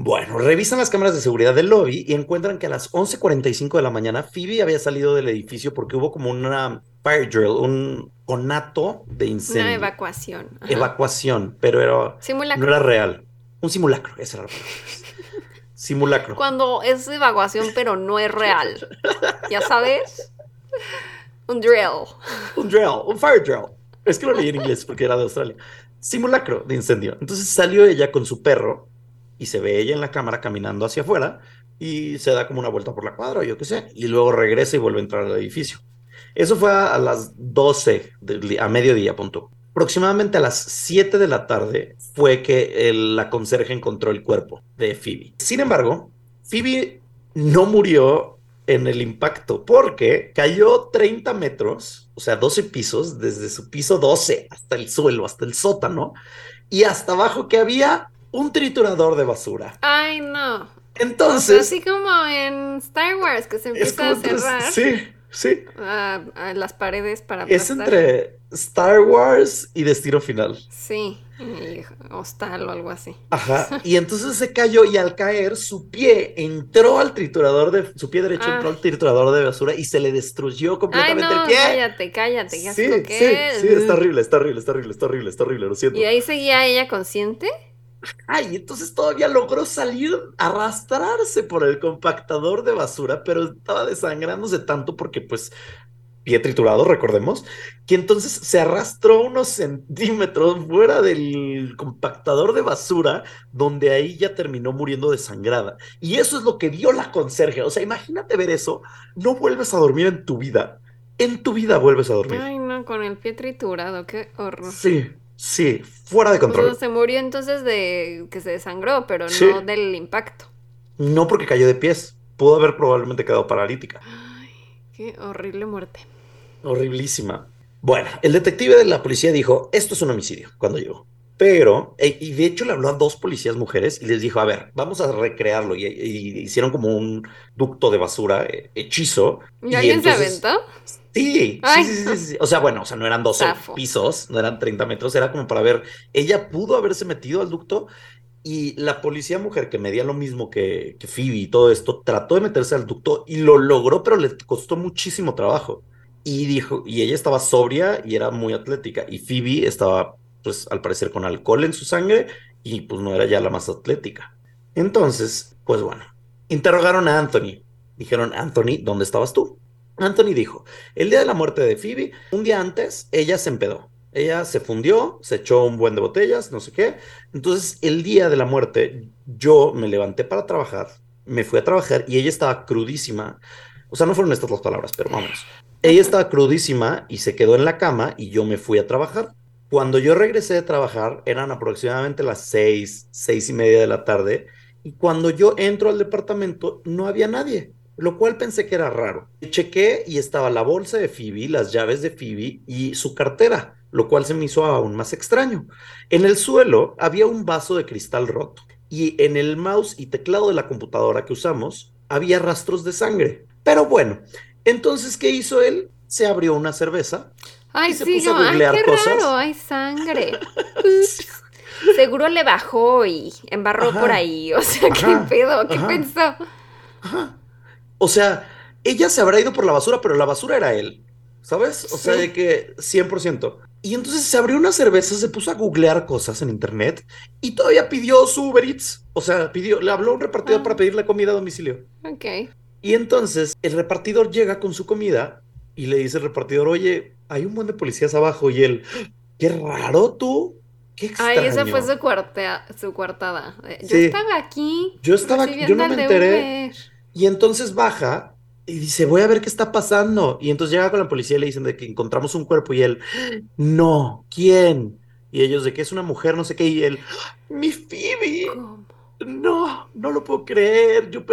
Bueno, revisan las cámaras de seguridad del lobby y encuentran que a las 11:45 de la mañana Phoebe había salido del edificio porque hubo como una fire drill, un conato de incendio. Una evacuación. Evacuación, pero era, no era real. Un simulacro, esa era la palabra. simulacro. Cuando es evacuación, pero no es real. ¿Ya sabes? Un drill. Un drill, un fire drill. Es que lo leí en inglés porque era de Australia. Simulacro de incendio. Entonces salió ella con su perro y se ve ella en la cámara caminando hacia afuera y se da como una vuelta por la cuadra, yo qué sé, y luego regresa y vuelve a entrar al edificio. Eso fue a, las 12, a mediodía, punto. Aproximadamente a las 7 de la tarde fue que la conserje encontró el cuerpo de Phoebe. Sin embargo, Phoebe no murió en el impacto porque cayó 30 metros, o sea, 12 pisos, desde su piso 12 hasta el suelo, hasta el sótano, y hasta abajo que había un triturador de basura. Ay, no. Entonces. así como en Star Wars, que se empieza a cerrar. Sí, sí. A, las paredes para. Es entre Star Wars y Destino Final. Sí, hostal o algo así. Ajá. *laughs* Y entonces se cayó y al caer su pie entró al triturador de. Su pie derecho entró al triturador de basura y se le destruyó completamente el pie. Cállate, cállate. sí, sí, sí, está horrible, está horrible, está horrible, está horrible, está horrible, lo siento. ¿Y ahí seguía ella consciente? Ay, entonces todavía logró salir, arrastrarse por el compactador de basura, pero estaba desangrándose tanto porque pues pie triturado, recordemos, que entonces se arrastró unos centímetros fuera del compactador de basura, donde ahí ya terminó muriendo desangrada. Y eso es lo que vio la conserje. O sea, imagínate ver eso, no vuelves a dormir en tu vida. En tu vida vuelves a dormir. Ay, no, con el pie triturado, qué horror. Sí, Sí, fuera de control. se murió entonces de que se desangró, pero no del impacto. No porque cayó de pies. Pudo haber probablemente quedado paralítica. Ay, qué horrible muerte. Horriblísima. Bueno, el detective de la policía dijo, esto es un homicidio, cuando llegó. Pero, y de hecho le habló a dos policías mujeres y les dijo, a ver, vamos a recrearlo. Y, hicieron como un ducto de basura eh, hechizo. ¿Y, alguien se aventó? Sí, sí, sí, sí, O sea, bueno, o sea, no eran 12 pisos, no eran 30 metros, era como para ver, ella pudo haberse metido al ducto y la policía mujer que medía lo mismo que, que Phoebe y todo esto, trató de meterse al ducto y lo logró, pero le costó muchísimo trabajo. Y dijo, y ella estaba sobria y era muy atlética, y Phoebe estaba, pues, al parecer con alcohol en su sangre y pues no era ya la más atlética. Entonces, pues bueno, interrogaron a Anthony. Dijeron, Anthony, ¿dónde estabas tú? Anthony dijo, el día de la muerte de Phoebe, un día antes, ella se empedó. Ella se fundió, se echó un buen de botellas, no sé qué. Entonces, el día de la muerte, yo me levanté para trabajar, me fui a trabajar y ella estaba crudísima. O sea, no fueron estas las palabras, pero vamos. Ella estaba crudísima y se quedó en la cama y yo me fui a trabajar. Cuando yo regresé de trabajar, eran aproximadamente las seis, seis y media de la tarde. Y cuando yo entro al departamento, no había nadie lo cual pensé que era raro. Chequé y estaba la bolsa de Phoebe, las llaves de Phoebe y su cartera, lo cual se me hizo aún más extraño. En el suelo había un vaso de cristal roto y en el mouse y teclado de la computadora que usamos había rastros de sangre. Pero bueno, entonces, ¿qué hizo él? Se abrió una cerveza. Ay, se sí, puso a ay, qué raro, hay sangre. *laughs* Seguro le bajó y embarró por ahí. O sea, ¿qué pedo? ¿Qué pensó? Ajá. O sea, ella se habrá ido por la basura, pero la basura era él. ¿Sabes? O sea, de que 100%. Y entonces se abrió una cerveza, se puso a googlear cosas en internet y todavía pidió su Uber Eats. O sea, pidió, le habló a un repartidor ah. para pedirle comida a domicilio. Ok. Y entonces el repartidor llega con su comida y le dice al repartidor, oye, hay un buen de policías abajo. Y él, qué raro tú. Qué extraño. Ay, esa fue su, cuarta, su cuartada. Yo estaba aquí. Yo estaba aquí, yo no me enteré. Y entonces baja y dice, voy a ver qué está pasando. Y entonces llega con la policía y le dicen de que encontramos un cuerpo y él, no, ¿quién? Y ellos de que es una mujer, no sé qué, y él, mi Phoebe. No, no lo puedo creer. Yo,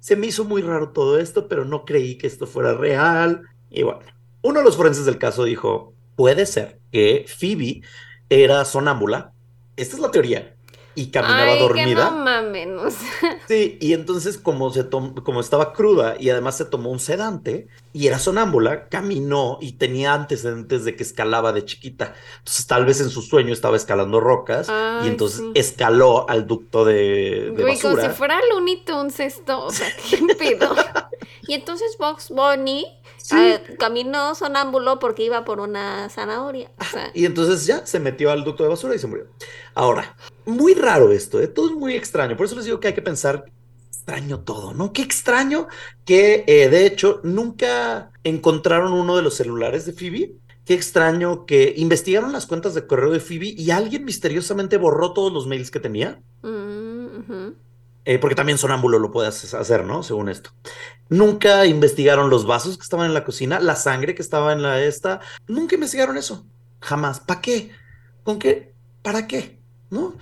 se me hizo muy raro todo esto, pero no creí que esto fuera real. Y bueno, uno de los forenses del caso dijo, puede ser que Phoebe era sonámbula. Esta es la teoría y caminaba dormida. no mames. *laughs* Sí, y entonces como, se como estaba cruda y además se tomó un sedante y era sonámbula, caminó y tenía antecedentes de que escalaba de chiquita. Entonces tal vez en su sueño estaba escalando rocas y entonces escaló al ducto de, de basura. como si fuera Looney Tunes esto, o sea, qué pedo. *laughs* y entonces Box Bunny ah, caminó sonámbulo porque iba por una zanahoria. Y entonces ya se metió al ducto de basura y se murió. Ahora, muy raro esto, ¿eh? todo es muy extraño. Por eso les digo que hay que pensar extraño todo, ¿no? Qué extraño que eh, de hecho nunca encontraron uno de los celulares de Phoebe. Qué extraño que investigaron las cuentas de correo de Phoebe y alguien misteriosamente borró todos los mails que tenía. Mm, eh, porque también sonámbulo lo puedes hacer, ¿no? Según esto. Nunca investigaron los vasos que estaban en la cocina, la sangre que estaba en la esta. Nunca investigaron eso. Jamás. ¿Para qué? ¿Con qué? ¿Para qué? ¿No?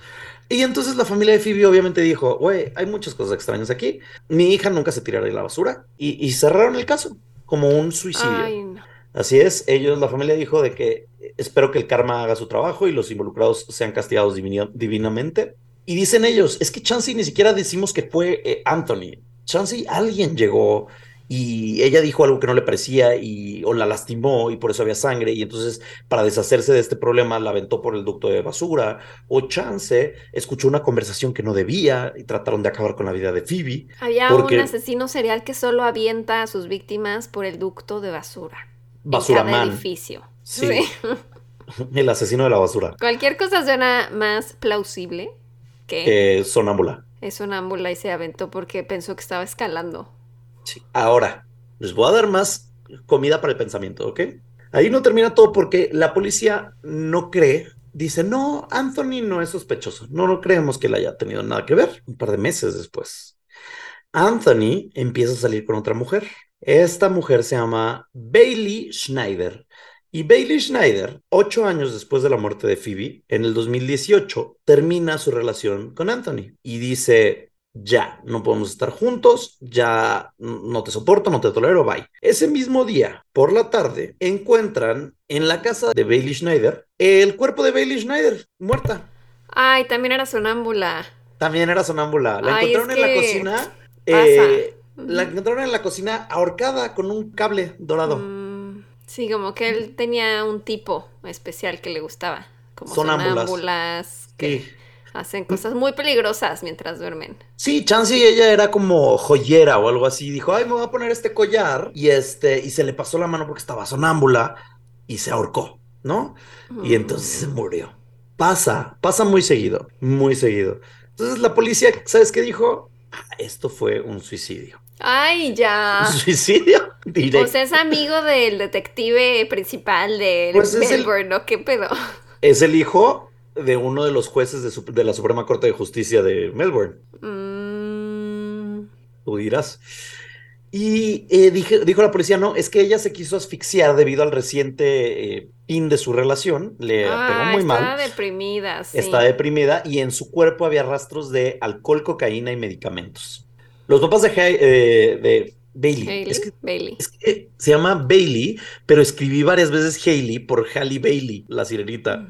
Y entonces la familia de Phoebe obviamente dijo, güey, hay muchas cosas extrañas aquí. Mi hija nunca se tirará de la basura. Y, cerraron el caso como un suicidio. Así es, ellos, la familia dijo de que espero que el karma haga su trabajo y los involucrados sean castigados divinamente. Y dicen ellos, es que Chansey ni siquiera decimos que fue eh, Anthony. Chansey, alguien llegó y ella dijo algo que no le parecía y o la lastimó y por eso había sangre y entonces para deshacerse de este problema la aventó por el ducto de basura o Chance escuchó una conversación que no debía y trataron de acabar con la vida de Phoebe. Había un asesino serial que solo avienta a sus víctimas por el ducto de basura. Basura en edificio. Sí. *laughs* El asesino de la basura. Cualquier cosa suena más plausible que... sonámbula. Es sonámbula y se aventó porque pensó que estaba escalando. Ahora, les voy a dar más comida para el pensamiento, ¿ok? Ahí no termina todo porque la policía no cree, dice, no, Anthony no es sospechoso, no, no creemos que él haya tenido nada que ver. Un par de meses después, Anthony empieza a salir con otra mujer. Esta mujer se llama Bailey Schneider y Bailey Schneider, ocho años después de la muerte de Phoebe, en el 2018, termina su relación con Anthony y dice, ya, no podemos estar juntos, ya no te soporto, no te tolero, bye. Ese mismo día, por la tarde, encuentran en la casa de Bailey Schneider el cuerpo de Bailey Schneider, muerta. Ay, también era sonámbula. También era sonámbula. La encontraron en la cocina. Eh, la encontraron en la cocina ahorcada con un cable dorado. Mm. Sí, como que él tenía un tipo especial que le gustaba. Como sonámbulas. que hacen cosas muy peligrosas mientras duermen. Sí, Chansey ella era como joyera o algo así. Dijo, ay, me voy a poner este collar. Y este, y se le pasó la mano porque estaba sonámbula y se ahorcó, ¿no? Y entonces se murió. Pasa, pasa muy seguido, muy seguido. Entonces la policía, ¿sabes qué dijo? Ah, esto fue un suicidio. Ay, ya. *laughs* Suicidio directo. Sea, es amigo del detective principal de pues Melbourne, ¿no? ¿Qué pedo? Es el hijo de uno de los jueces de, la Suprema Corte de Justicia de Melbourne. Mm. Tú dirás. Y eh, dijo la policía, no, es que ella se quiso asfixiar debido al reciente eh, fin de su relación. Le ah, pegó muy mal. Estaba deprimida, sí. Está deprimida y en su cuerpo había rastros de alcohol, cocaína y medicamentos. Los papás de, eh, Bailey. Es que, se llama Bailey, pero escribí varias veces Hailey por Halle Bailey, la sirenita.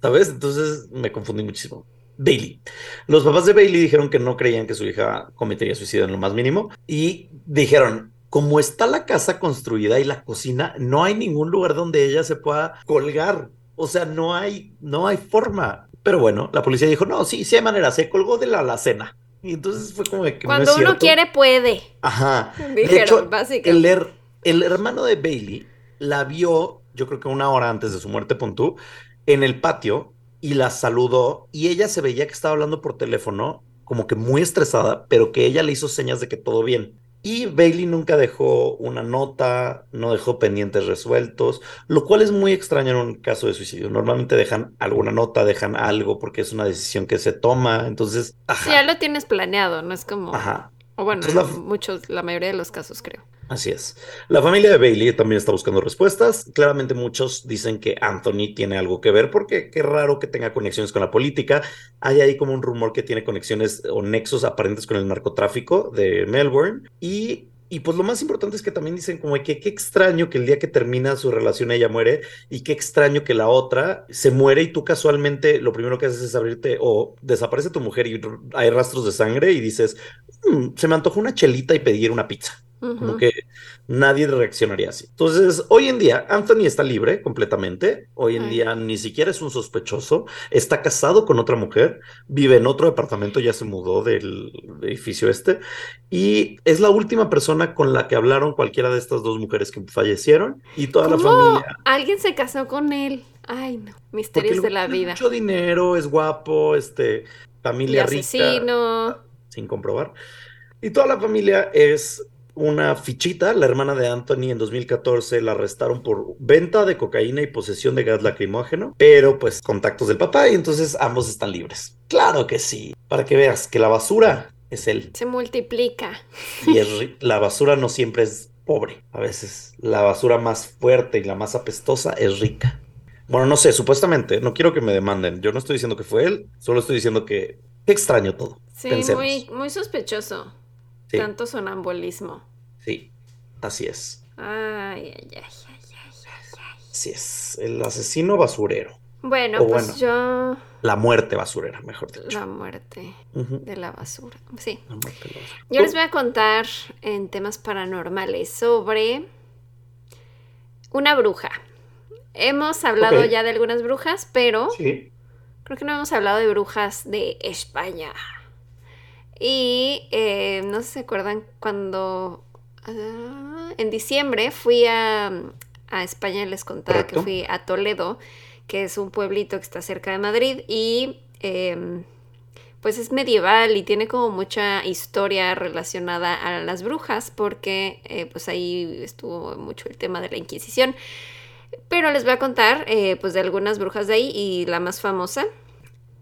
¿Sabes? Entonces me confundí muchísimo. Bailey. Los papás de Bailey dijeron que no creían que su hija cometería suicidio en lo más mínimo y dijeron, como está la casa construida y la cocina, no hay ningún lugar donde ella se pueda colgar. O sea, no hay, no hay forma. Pero bueno, la policía dijo, no, sí, sí hay manera, se colgó de la alacena. Y entonces fue como que. Cuando uno quiere, puede. Ajá. de hecho, el, el, hermano de Bailey la vio, yo creo que una hora antes de su muerte, Pontú, en el patio y la saludó. Y ella se veía que estaba hablando por teléfono, como que muy estresada, pero que ella le hizo señas de que todo bien. Y Bailey nunca dejó una nota, no dejó pendientes resueltos, lo cual es muy extraño en un caso de suicidio. Normalmente dejan alguna nota, dejan algo porque es una decisión que se toma. Entonces, ajá. ya lo tienes planeado, no es como. Ajá. O bueno, muchos, la mayoría de los casos creo. Así es. La familia de Bailey también está buscando respuestas. Claramente muchos dicen que Anthony tiene algo que ver porque qué raro que tenga conexiones con la política. Hay ahí como un rumor que tiene conexiones o nexos aparentes con el narcotráfico de Melbourne. Y, y pues lo más importante es que también dicen como que qué extraño que el día que termina su relación ella muere y qué extraño que la otra se muere y tú casualmente lo primero que haces es abrirte o desaparece tu mujer y hay rastros de sangre y dices, mm, se me antojó una chelita y pedir una pizza. Como que nadie reaccionaría así. Entonces, hoy en día, Anthony está libre completamente. Hoy en día ni siquiera es un sospechoso. Está casado con otra mujer, vive en otro departamento, ya se mudó del, edificio este. Y es la última persona con la que hablaron cualquiera de estas dos mujeres que fallecieron. Y toda la familia. Alguien se casó con él. Ay, no. Misterios de la vida. Mucho dinero, es guapo, este, familia y asesino. sin comprobar. Y toda la familia es una fichita, la hermana de Anthony en 2014 la arrestaron por venta de cocaína y posesión de gas lacrimógeno, pero pues contactos del papá y entonces ambos están libres. Claro que sí, para que veas que la basura es él. Se multiplica. Y es *laughs* la basura no siempre es pobre. A veces la basura más fuerte y la más apestosa es rica. Bueno, no sé, supuestamente, no quiero que me demanden. Yo no estoy diciendo que fue él, solo estoy diciendo que extraño todo. Sí, muy, muy sospechoso. Tanto sonambulismo. Sí, así es. Ay, ay, ay, ay, ay, Así es, el asesino basurero. Bueno, pues yo... La muerte basurera, mejor dicho. La muerte de la basura. Sí. Yo les voy a contar en temas paranormales sobre una bruja. Hemos hablado ya de algunas brujas, pero creo que no hemos hablado de brujas de España. Y eh, no sé si se acuerdan cuando ah, en diciembre fui a, a España, les contaba que fui a Toledo, que es un pueblito que está cerca de Madrid y em, pues es medieval y tiene como mucha historia relacionada a las brujas porque eh, pues ahí estuvo mucho el tema de la Inquisición. Pero les voy a contar eh, pues de algunas brujas de ahí y la más famosa.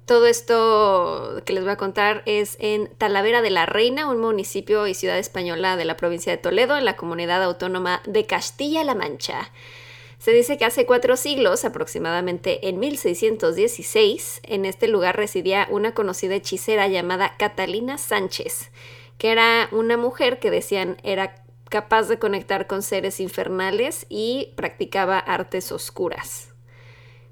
Todo esto que les voy a contar es en Talavera de la Reina, un municipio y ciudad española de la provincia de Toledo, en la comunidad autónoma de Castilla-La Mancha. Se dice que hace cuatro siglos, aproximadamente en 1616, en este lugar residía una conocida hechicera llamada Catalina Sánchez, que era una mujer que decían era capaz de conectar con seres infernales y practicaba artes oscuras.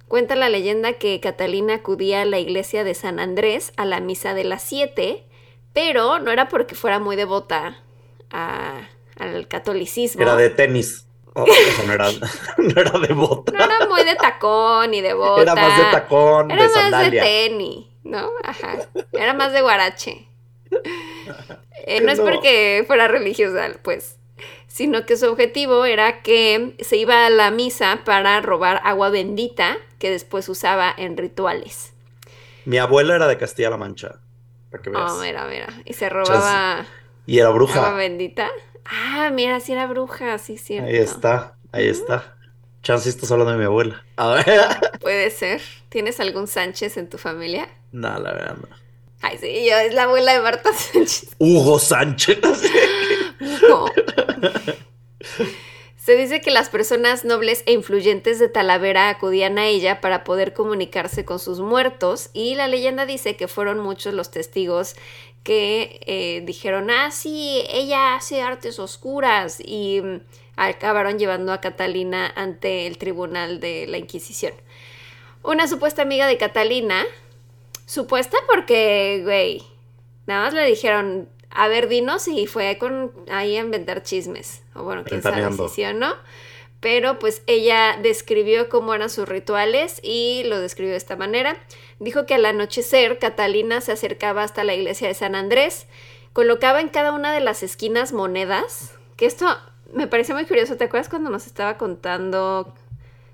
Cuenta la leyenda que Catalina acudía a la iglesia de San Andrés a la misa de las siete, pero no era porque fuera muy devota al catolicismo. Era de tenis. Oh, no, era, *laughs* no era devota. No era muy de tacón y de bota. Era más de tacón, era más de tenis, ¿no? Ajá. Era más de guarache. *laughs* Eh, no es porque fuera religiosa, pues sino que su objetivo era que se iba a la misa para robar agua bendita que después usaba en rituales. Mi abuela era de Castilla-La Mancha, para que veas. Oh, mira, mira. Y se robaba y era bruja. agua bendita. Ah, mira, sí era bruja, sí, cierto. Ahí está, ahí está. Chance, estás hablando de mi abuela. A ver. *laughs* Puede ser. ¿Tienes algún Sánchez en tu familia? No, la verdad no. Ay, sí, yo es la abuela de Marta *laughs* Sánchez. Hugo Sánchez. *laughs* Se dice que las personas nobles e influyentes de Talavera acudían a ella para poder comunicarse con sus muertos y la leyenda dice que fueron muchos los testigos que eh, dijeron, ah, sí, ella hace artes oscuras y mm, acabaron llevando a Catalina ante el tribunal de la Inquisición. Una supuesta amiga de Catalina, supuesta porque, güey, nada más le dijeron, a ver, dinos y fue con ahí a inventar chismes. O bueno, quién sabe si sí o no. Pero pues ella describió cómo eran sus rituales y lo describió de esta manera. Dijo que al anochecer Catalina se acercaba hasta la iglesia de San Andrés, colocaba en cada una de las esquinas monedas, que esto me pareció muy curioso. ¿Te acuerdas cuando nos estaba contando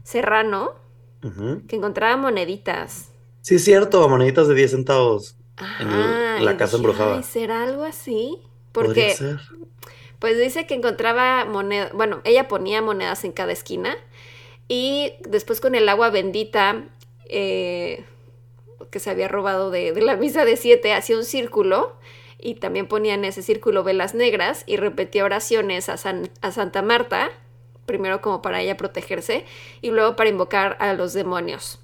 Serrano? Que encontraba moneditas. Sí, es cierto, moneditas de 10 centavos en la casa embrujada. ¿Será algo así? Porque, pues dice que encontraba monedas, bueno, ella ponía monedas en cada esquina y después con el agua bendita eh, que se había robado de, la misa de siete, hacía un círculo y también ponía en ese círculo velas negras y repetía oraciones a, a Santa Marta, primero como para ella protegerse y luego para invocar a los demonios.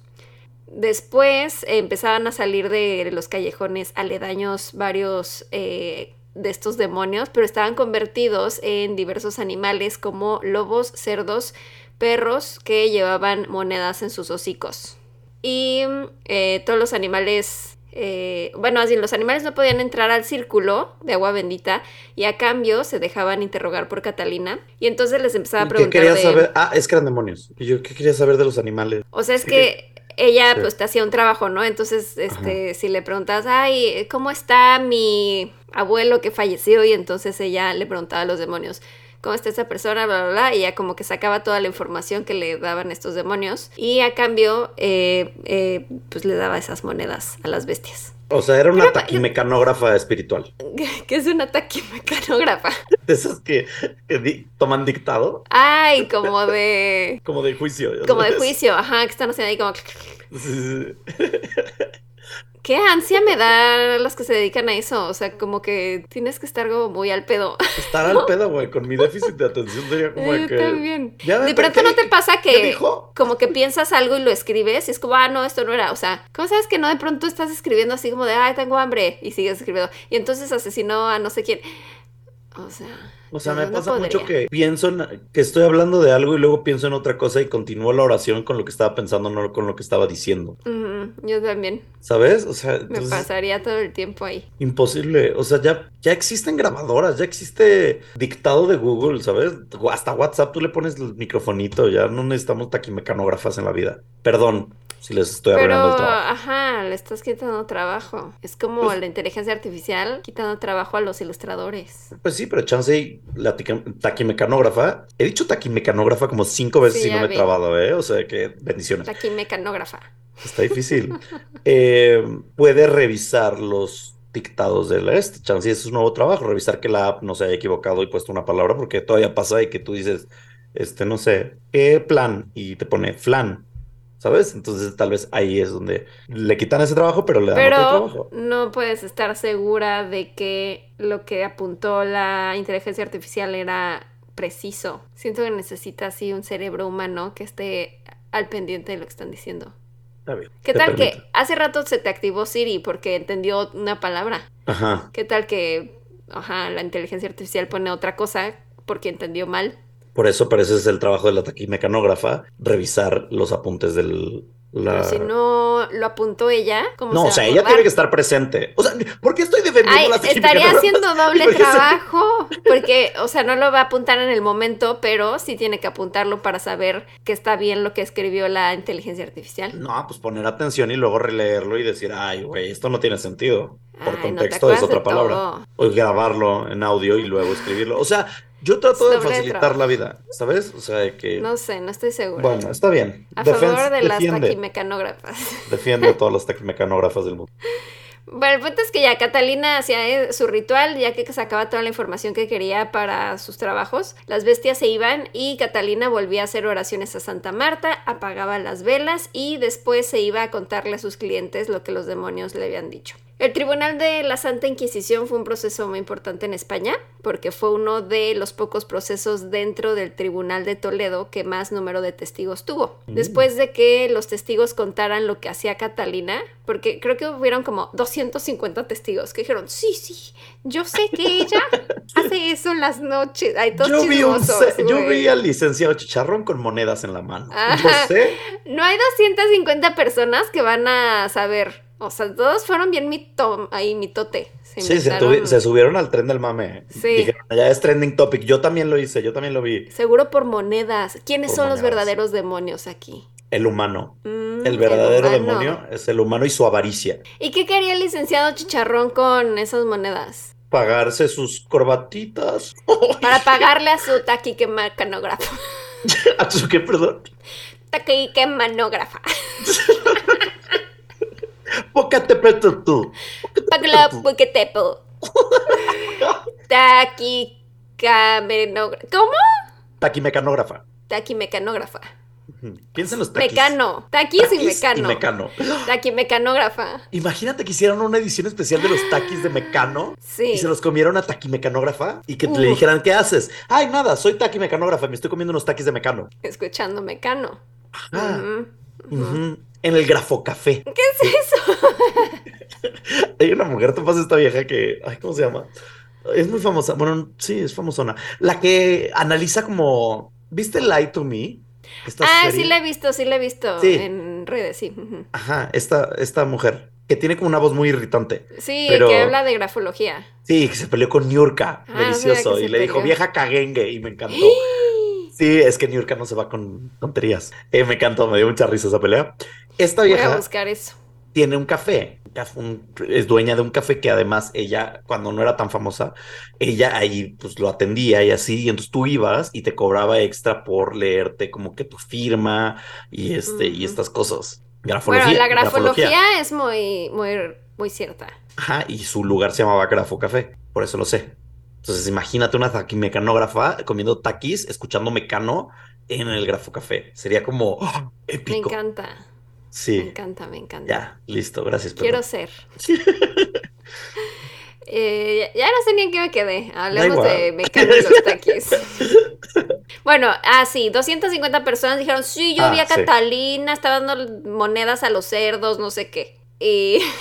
Después empezaban a salir de los callejones aledaños varios eh, de estos demonios, pero estaban convertidos en diversos animales como lobos, cerdos, perros que llevaban monedas en sus hocicos. Y eh, todos los animales, eh, bueno, así los animales no podían entrar al círculo de agua bendita y a cambio se dejaban interrogar por Catalina. Y entonces les empezaba a preguntar. ¿Qué quería saber? Ah, es que eran demonios. ¿Y yo qué quería saber de los animales? O sea, es que ella pues te hacía un trabajo, ¿no? Entonces, este, si le preguntas, ay, ¿cómo está mi abuelo que falleció? Y entonces ella le preguntaba a los demonios, ¿cómo está esa persona? Bla, bla, bla. Y ella como que sacaba toda la información que le daban estos demonios. Y a cambio, eh, eh, pues le daba esas monedas a las bestias. O sea, era una taquimecanógrafa espiritual. *laughs* ¿Qué es una taquimecanógrafa? *laughs* De esas que, toman dictado. Ay, como de. *laughs* como de juicio. Como de juicio, ajá, que están haciendo ahí como. Qué ansia me da los que se dedican a eso. O sea, como que tienes que estar como muy al pedo. Estar al pedo, güey. Con mi déficit de atención sería como Yo que. también. Ya De pronto no te pasa ¿Qué que dijo? como que piensas algo y lo escribes y es como, ah, no, esto no era. O sea, ¿cómo sabes que no de pronto estás escribiendo así como de, ay, tengo hambre? Y sigues escribiendo. Y entonces asesinó a no sé quién. O sea. O sea, no, me no pasa mucho que pienso en, que estoy hablando de algo y luego pienso en otra cosa y continúo la oración con lo que estaba pensando, no con lo que estaba diciendo. Ujú, yo también. ¿Sabes? O sea, Me pasaría todo el tiempo ahí. imposible. O sea, ya, ya existen grabadoras, ya existe dictado de Google, ¿sabes? Hasta WhatsApp tú le pones el microfonito, ya no necesitamos taquimecanógrafas en la vida. Perdón si les estoy Pero, arruinando el trabajo. ajá, le estás quitando trabajo. Es como Pues- la inteligencia artificial quitando trabajo a los ilustradores. Pues sí, pero chance la taquimecanógrafa. He dicho taquimecanógrafa como cinco veces Sí, y no me he vi. trabado, ¿eh? O sea que bendiciones. La quimecanógrafa. Está difícil. *laughs* Eh, puede revisar los dictados del este. Chance es un nuevo trabajo, revisar que la app no se haya equivocado y puesto una palabra, porque todavía pasa y que tú dices, este, no sé, ¿qué plan? Y te pone flan, ¿sabes? Entonces tal vez ahí es donde le quitan ese trabajo, pero le dan otro Pero trabajo. no puedes estar segura de que lo que apuntó la inteligencia artificial era preciso. Siento que necesita así un cerebro humano que esté al pendiente de lo que están diciendo. Está bien, ¿Qué tal que hace rato se te activó Siri porque entendió una palabra? Ajá. ¿Qué tal que ajá, la inteligencia artificial pone otra cosa porque entendió mal? Por eso, pero ese es el trabajo de la taquimecanógrafa, revisar los apuntes del... La... Pero si no lo apuntó ella, ¿cómo No, se o sea, ella tiene que estar presente. O sea, ¿por qué estoy defendiendo Ay, las estaría haciendo doble *laughs* trabajo, porque, o sea, no lo va a apuntar en el momento, pero sí tiene que apuntarlo para saber que está bien lo que escribió la inteligencia artificial. No, pues poner atención y luego releerlo y decir, ay, güey, esto no tiene sentido. Por Ay, no te contexto es acuerdas otra palabra. todo. O grabarlo en audio y luego escribirlo. O sea, yo trato de facilitar la vida, ¿sabes? O sea, de que... No sé, no estoy segura. Bueno, está bien. a Defense favor de las defiende, taquimecanógrafas. *laughs* defiende a todas las taquimecanógrafas del mundo. Bueno, el punto es que ya Catalina hacía eh, su ritual, ya que sacaba toda la información que quería para sus trabajos. Las bestias se iban y Catalina volvía a hacer oraciones a Santa Marta, apagaba las velas y después se iba a contarle a sus clientes lo que los demonios le habían dicho. El Tribunal de la Santa Inquisición fue un proceso muy importante en España porque fue uno de los pocos procesos dentro del Tribunal de Toledo que más número de testigos tuvo. Mm. Después de que los testigos contaran lo que hacía Catalina, porque creo que hubieron como 250 testigos que dijeron, sí, sí, yo sé que ella *laughs* hace eso en las noches. Ay, todos Yo vi, un yo vi al licenciado Chicharrón con monedas en la mano. Yo Ajá. sé. No hay 250 personas que van a saber. O sea, todos fueron bien mito, ahí mitote. Se Sí, se, inventaron- tuvi- se subieron al tren del mame. Sí. Dijeron, ya es trending topic. Yo también lo hice, yo también lo vi. Seguro por monedas. ¿Quiénes Por son los verdaderos demonios aquí? El humano. Mm, El verdadero humano. demonio es el humano y su avaricia. ¿Y qué quería el licenciado Chicharrón con esas monedas? Pagarse sus corbatitas. *laughs* Para pagarle a su taquiquemanógrafa. *laughs* ¿A su qué, perdón? Taquiquemanógrafa. *laughs* Tú. Pagla puquetepo. *laughs* Taquiquemanógrafa. ¿Cómo? Taquimecanógrafa. Taquimecanógrafa. Piensa en los taquis. Mecano. Taquis, y Taquis mecano. y mecano. Taquimecanógrafa. Imagínate que hicieran una edición especial de los taquis de mecano Sí. y se los comieron a taquimecanógrafa y que Uf. le dijeran, ¿qué haces? Ay, nada, soy taquimecanógrafa y me estoy comiendo unos taquis de mecano. Escuchando mecano. Ujú. ujú. En el grafocafé. ¿Qué es eso? *laughs* Hay una mujer, te pasa esta vieja que, ay, ¿cómo se llama? Es muy famosa, bueno, sí, es famosona. La que analiza como, ¿viste Lie to Me? Esta Ah, serie. sí la he visto, sí la he visto Sí. en redes, sí. Ajá, esta, esta mujer, que tiene como una voz muy irritante. Sí, Pero- que habla de grafología. Sí, que se peleó con Niurka, Ah, delicioso, y le dijo, vieja caguengue, y me encantó. Sí, es que Niurka no se va con tonterías. Eh, me encantó, me dio mucha risa esa pelea. Esta Voy a vieja buscar eso. tiene un café, un es dueña de un café que además ella, cuando no era tan famosa, ella ahí pues lo atendía y así, y entonces tú ibas y te cobraba extra por leerte como que tu firma y este, y estas cosas. Grafología. Bueno, la grafología es muy, muy, muy cierta. Ajá, y su lugar se llamaba Grafo Café, por eso lo sé. Entonces imagínate una taquimecanógrafa comiendo taquis, escuchando mecano en el Grafo Café. Sería como ¡oh! Me épico. encanta. Sí. Me encanta, me encanta. Ya, listo, gracias. Quiero ser. *laughs* Eh, ya, no sé ni en qué me quedé. Hablemos de Mecano y los *laughs* taquis. bueno, ah, sí, 250 personas dijeron, sí, yo vi a ah, Catalina, estaba dando monedas a los cerdos, no sé qué. Y... *laughs*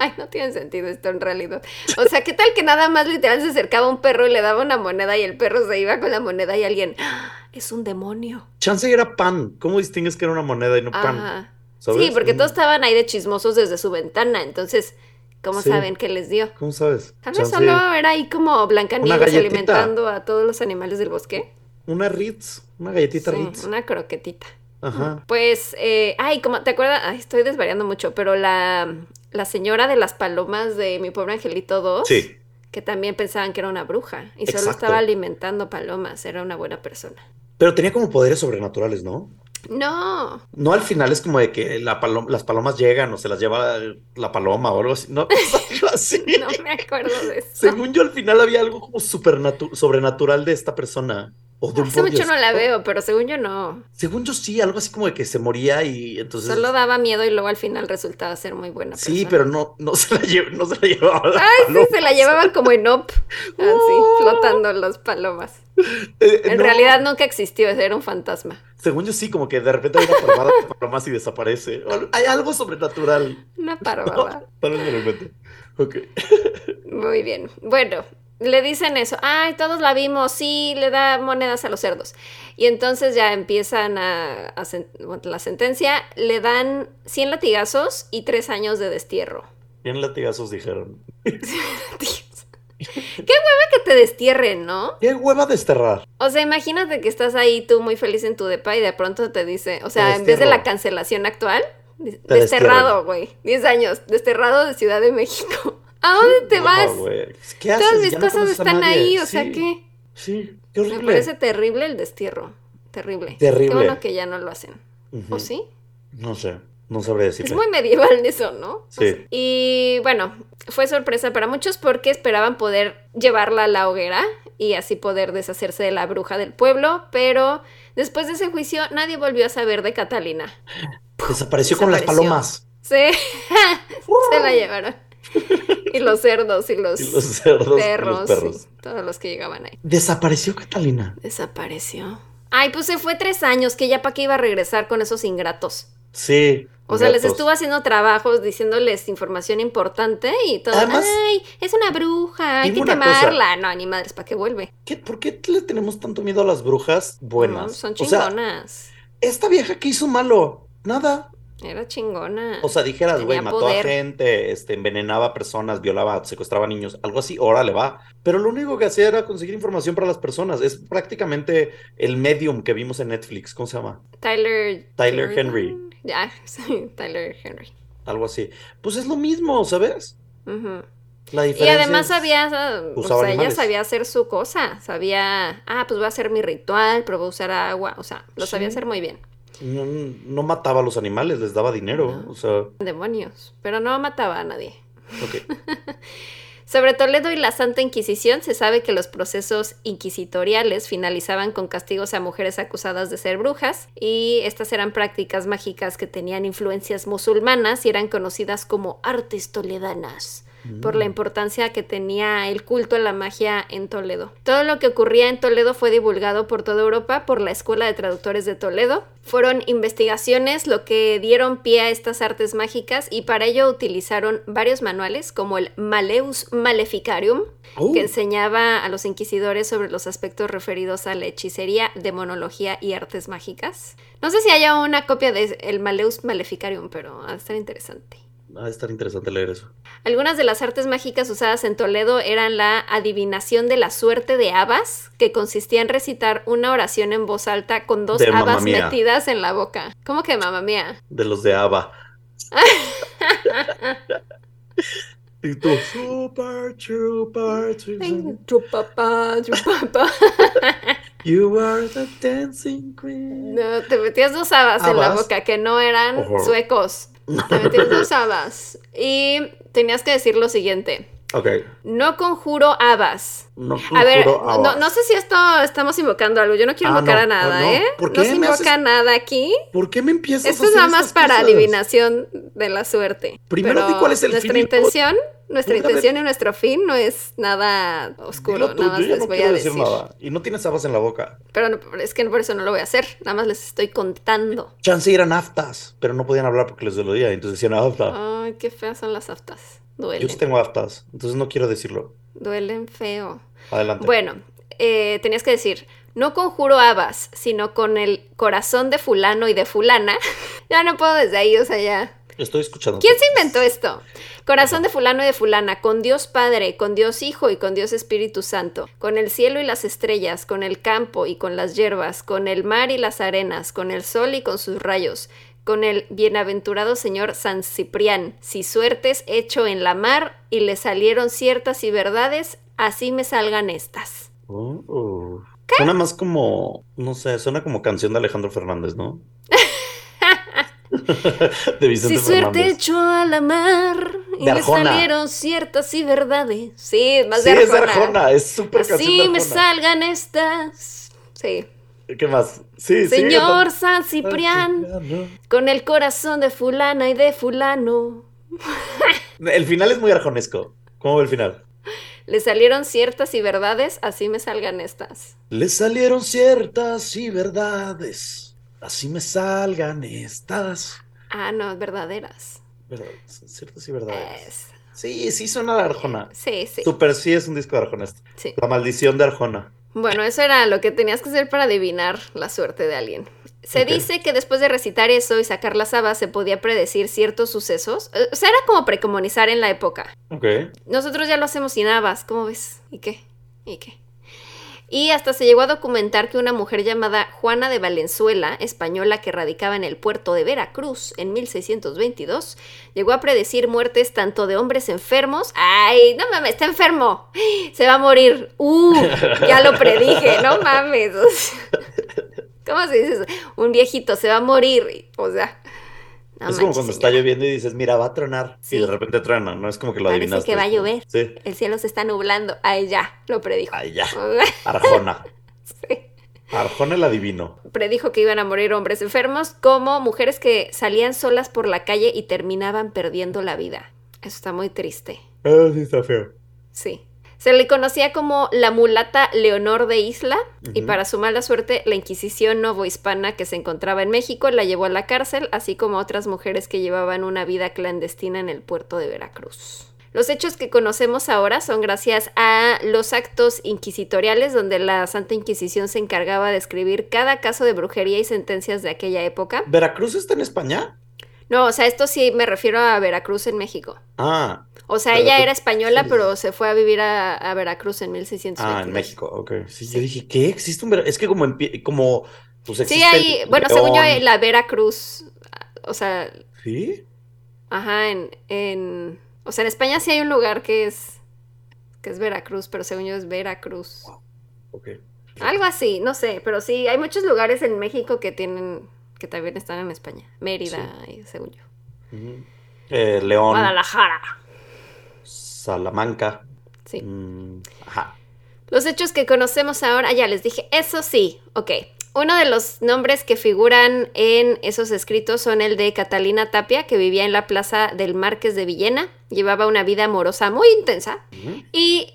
Ay, no tiene sentido esto en realidad. O sea, ¿qué tal que nada más literal se acercaba un perro y le daba una moneda y el perro se iba con la moneda y alguien, ¡Ah! es un demonio? Chance era pan. ¿Cómo distingues que era una moneda y no pan? Sí, porque todos estaban ahí de chismosos desde su ventana, entonces ¿Cómo saben qué les dio? ¿Cómo sabes? Tal vez solo era ahí como Blancanieves alimentando a todos los animales del bosque. Una Ritz, una galletita Ritz. Una croquetita. Ajá. Pues, eh, ay, como, ¿te acuerdas? Ay, estoy desvariando mucho, pero la, la señora de las palomas de Mi Pobre Angelito 2. Sí. Que también pensaban que era una bruja y solo estaba alimentando palomas, era una buena persona. Pero tenía como poderes sobrenaturales, ¿no? No. No al final es como de que la las palomas llegan o se las lleva la paloma o algo así. No, *laughs* algo así. *laughs* no me acuerdo de eso. Según yo, al final había algo como sobrenatural de esta persona. Hace mucho no la veo, pero según yo no. Según yo sí, algo así como de que se moría y entonces. Solo daba miedo y luego al final resultaba ser muy buena. Sí, pero no, no, se la no se la llevaban. Ay, sí, se la llevaban como en op. *laughs* Así, flotando los palomas. Eh, en realidad nunca existió, era un fantasma. Según yo sí, como que de repente hay una parvada de palomas y desaparece. Hay algo sobrenatural. Una *laughs* parvada. tal vez de repente. Ok. *laughs* Muy bien. Bueno, le dicen eso, ay, todos la vimos, sí, le da monedas a los cerdos. Y entonces ya empiezan a, la sentencia, le dan 100 latigazos y 3 años de destierro. 100 latigazos dijeron. *laughs* Qué hueva que te destierren, ¿no? Qué hueva desterrar. O sea, imagínate que estás ahí tú muy feliz en tu depa y de pronto te dice, o sea, en vez de la cancelación actual, desterrado, güey. 10 años, desterrado de Ciudad de México. ¿A dónde te vas? ¿Qué haces? Todas mis cosas están ahí, o sea que. Sí, qué horrible. Me parece terrible el destierro. Terrible. Terrible. Qué bueno que ya no lo hacen. ¿O sí? No sé. No sabré decirle. Es muy medieval *laughs* eso, ¿no? Sí. y bueno, fue sorpresa para muchos porque esperaban poder llevarla a la hoguera y así poder deshacerse de la bruja del pueblo, pero después de ese juicio nadie volvió a saber de Catalina. Desapareció, con las palomas. Sí, *laughs* se la llevaron. *laughs* y los cerdos y los, perros. todos los que llegaban ahí. ¿Desapareció Catalina? Desapareció. Ay, pues se fue tres años, que ya para qué iba a regresar con esos ingratos. Sí. O sea, les estuvo haciendo trabajos diciéndoles información importante y todo. Ay, es una bruja, hay que quemarla. No, ni madres, ¿para qué vuelve? ¿Qué, ¿Por qué le tenemos tanto miedo a las brujas buenas? son chingonas. esta vieja que hizo malo, nada. Era chingona. O sea, dijeras, güey, mató a gente, este, envenenaba a personas, violaba, secuestraba niños, algo así, órale, va. Pero lo único que hacía era conseguir información para las personas. Es prácticamente el medium que vimos en Netflix. ¿Cómo se llama? Tyler. Tyler Henry. Ya, *laughs* sí, Tyler Henry. Algo así. Pues es lo mismo, ¿sabes? La diferencia y además sabía, o sea, ella sabía hacer su cosa, sabía, ah, pues voy a hacer mi ritual, pero voy a usar agua, o sea, lo sabía hacer muy bien no, mataba a los animales, les daba dinero. O sea... Demonios. Pero no mataba a nadie. *laughs* Sobre Toledo y la Santa Inquisición se sabe que los procesos inquisitoriales finalizaban con castigos a mujeres acusadas de ser brujas y estas eran prácticas mágicas que tenían influencias musulmanas y eran conocidas como artes toledanas por la mm. importancia que tenía el culto a la magia en Toledo. Todo lo que ocurría en Toledo fue divulgado por toda Europa por la Escuela de Traductores de Toledo. Fueron investigaciones lo que dieron pie a estas artes mágicas y para ello utilizaron varios manuales como el Maleus Maleficarium, oh. que enseñaba a los inquisidores sobre los aspectos referidos a la hechicería, demonología y artes mágicas. No sé si haya una copia de el Maleus Maleficarium, pero va a estar interesante. Va a estar interesante leer eso. Algunas de las artes mágicas usadas en Toledo eran la adivinación de la suerte de habas, que consistía en recitar una oración en voz alta con dos habas metidas en la boca. ¿Cómo que mamá mía? De los de Ava. *laughs* y tú, super, super, chupapa, chupapa. *laughs* You are the dancing queen. No, te metías dos habas, en la boca que no eran suecos. Te metías dos habas. Y tenías que decir lo siguiente. No conjuro habas. No A ver, conjuro no, sé si esto estamos invocando algo. Yo no quiero Ah, invocar no, a nada, no. ¿eh? ¿Por No se invoca haces- nada aquí. ¿Por qué me empiezas Esto a es hacer nada más para cosas? adivinación de la suerte. Primero di cuál es el nuestra fin y intención, nuestra intención y nuestro fin no es nada oscuro. Tú, nada más yo les voy a decir nada. Y no tienes habas en la boca. Pero no- es que por eso no lo voy a hacer. Nada más les estoy contando. Chance eran aftas, pero no podían hablar porque les dolía. Entonces decían afta. Ay, qué feas son las aftas. Yo Duelen. sí tengo aftas, entonces no quiero decirlo. Duelen feo. Adelante. Bueno, eh, tenías que decir, no conjuro habas, sino con el corazón de fulano y de fulana. *laughs* ya no puedo desde ahí, o sea, ya. Estoy escuchando. ¿Quién se inventó esto? Corazón de fulano y de fulana, con Dios Padre, con Dios Hijo y con Dios Espíritu Santo, con el cielo y las estrellas, con el campo y con las hierbas, con el mar y las arenas, con el sol y con sus rayos, con el bienaventurado Señor San Ciprián, si suertes hecho en la mar y le salieron ciertas y verdades, así me salgan estas. Oh. Suena más como, no sé, suena como canción de Alejandro Fernández, ¿no? *laughs* de Vicente Si suerte Fernández. echó a la mar y le Arjona. salieron ciertas y verdades. Sí, más Sí, de es de Arjona. Arjona, es súper canción Así de me Arjona. salgan estas. Sí. ¿Qué más? Sí, sí. Señor San Ciprián, con el corazón de fulana y de fulano, *laughs* El final es muy arjonesco. ¿Cómo va el final? le salieron ciertas y verdades, así me salgan estas. Le salieron ciertas y verdades. Así me salgan estas. Ah, no, verdaderas. Verdades, ciertas y verdades. Es- Sí, sí suena de Arjona. Sí, sí, Super sí es un disco de Arjona. este. sí. La maldición de Arjona. Bueno, eso era lo que tenías que hacer para adivinar la suerte de alguien. Se dice que después de recitar eso y sacar las habas se podía predecir ciertos sucesos. Eh, O sea, era como precomunizar en la época. Ok. Nosotros ya lo hacemos sin habas, ¿cómo ves? ¿Y qué? ¿Y qué? Y hasta se llegó a documentar que una mujer llamada Juana de Valenzuela, española que radicaba en el puerto de Veracruz en 1622, llegó a predecir muertes tanto de hombres enfermos. ¡Ay, no mames, está enfermo! *gasps* Se va a morir. ¡Uh! Ya lo predije, no mames. *laughs* ¿Cómo se dice eso? Un viejito se va a morir. O sea, no es como cuando está lloviendo y dices, mira, va a tronar. Sí. Y de repente truena, no es como que lo Parece adivinaste. que va a llover. Sí. El cielo se está nublando. Ay, ya, lo predijo. Ay, ya. *laughs* Arjona. Sí. Arjona el adivino. Predijo que iban a morir hombres enfermos como mujeres que salían solas por la calle y terminaban perdiendo la vida. Eso está muy triste. Ah, sí, está feo. Sí. Se le conocía como la mulata Leonor de Isla y para su mala suerte la Inquisición novohispana que se encontraba en México la llevó a la cárcel, así como otras mujeres que llevaban una vida clandestina en el puerto de Veracruz. Los hechos que conocemos ahora son gracias a los actos inquisitoriales donde la Santa Inquisición se encargaba de escribir cada caso de brujería y sentencias de aquella época. ¿Veracruz está en España? No, o sea, esto sí me refiero a Veracruz en México. Ah, O sea, ella era española, sí. pero se fue a vivir a, a Veracruz en 1622. ah, en México, ok. Sí, Sí. yo dije, ¿qué? ¿Existe un Veracruz? Es que como, como pues Sí, existe ahí, el bueno, según yo, la Veracruz, o sea, ¿Sí? ajá, en, en, o sea, en España sí hay un lugar que es, que es Veracruz, pero según yo es Veracruz. Ok. Algo así, no sé, pero sí, hay muchos lugares en México que tienen, que también están en España. Mérida, según yo. Eh, León, Guadalajara. Salamanca. Sí. Mm, ajá. Los hechos que conocemos ahora, ya les dije, eso sí, ok. Uno de los nombres que figuran en esos escritos son el de Catalina Tapia, que vivía en la plaza del Marqués de Villena, llevaba una vida amorosa muy intensa y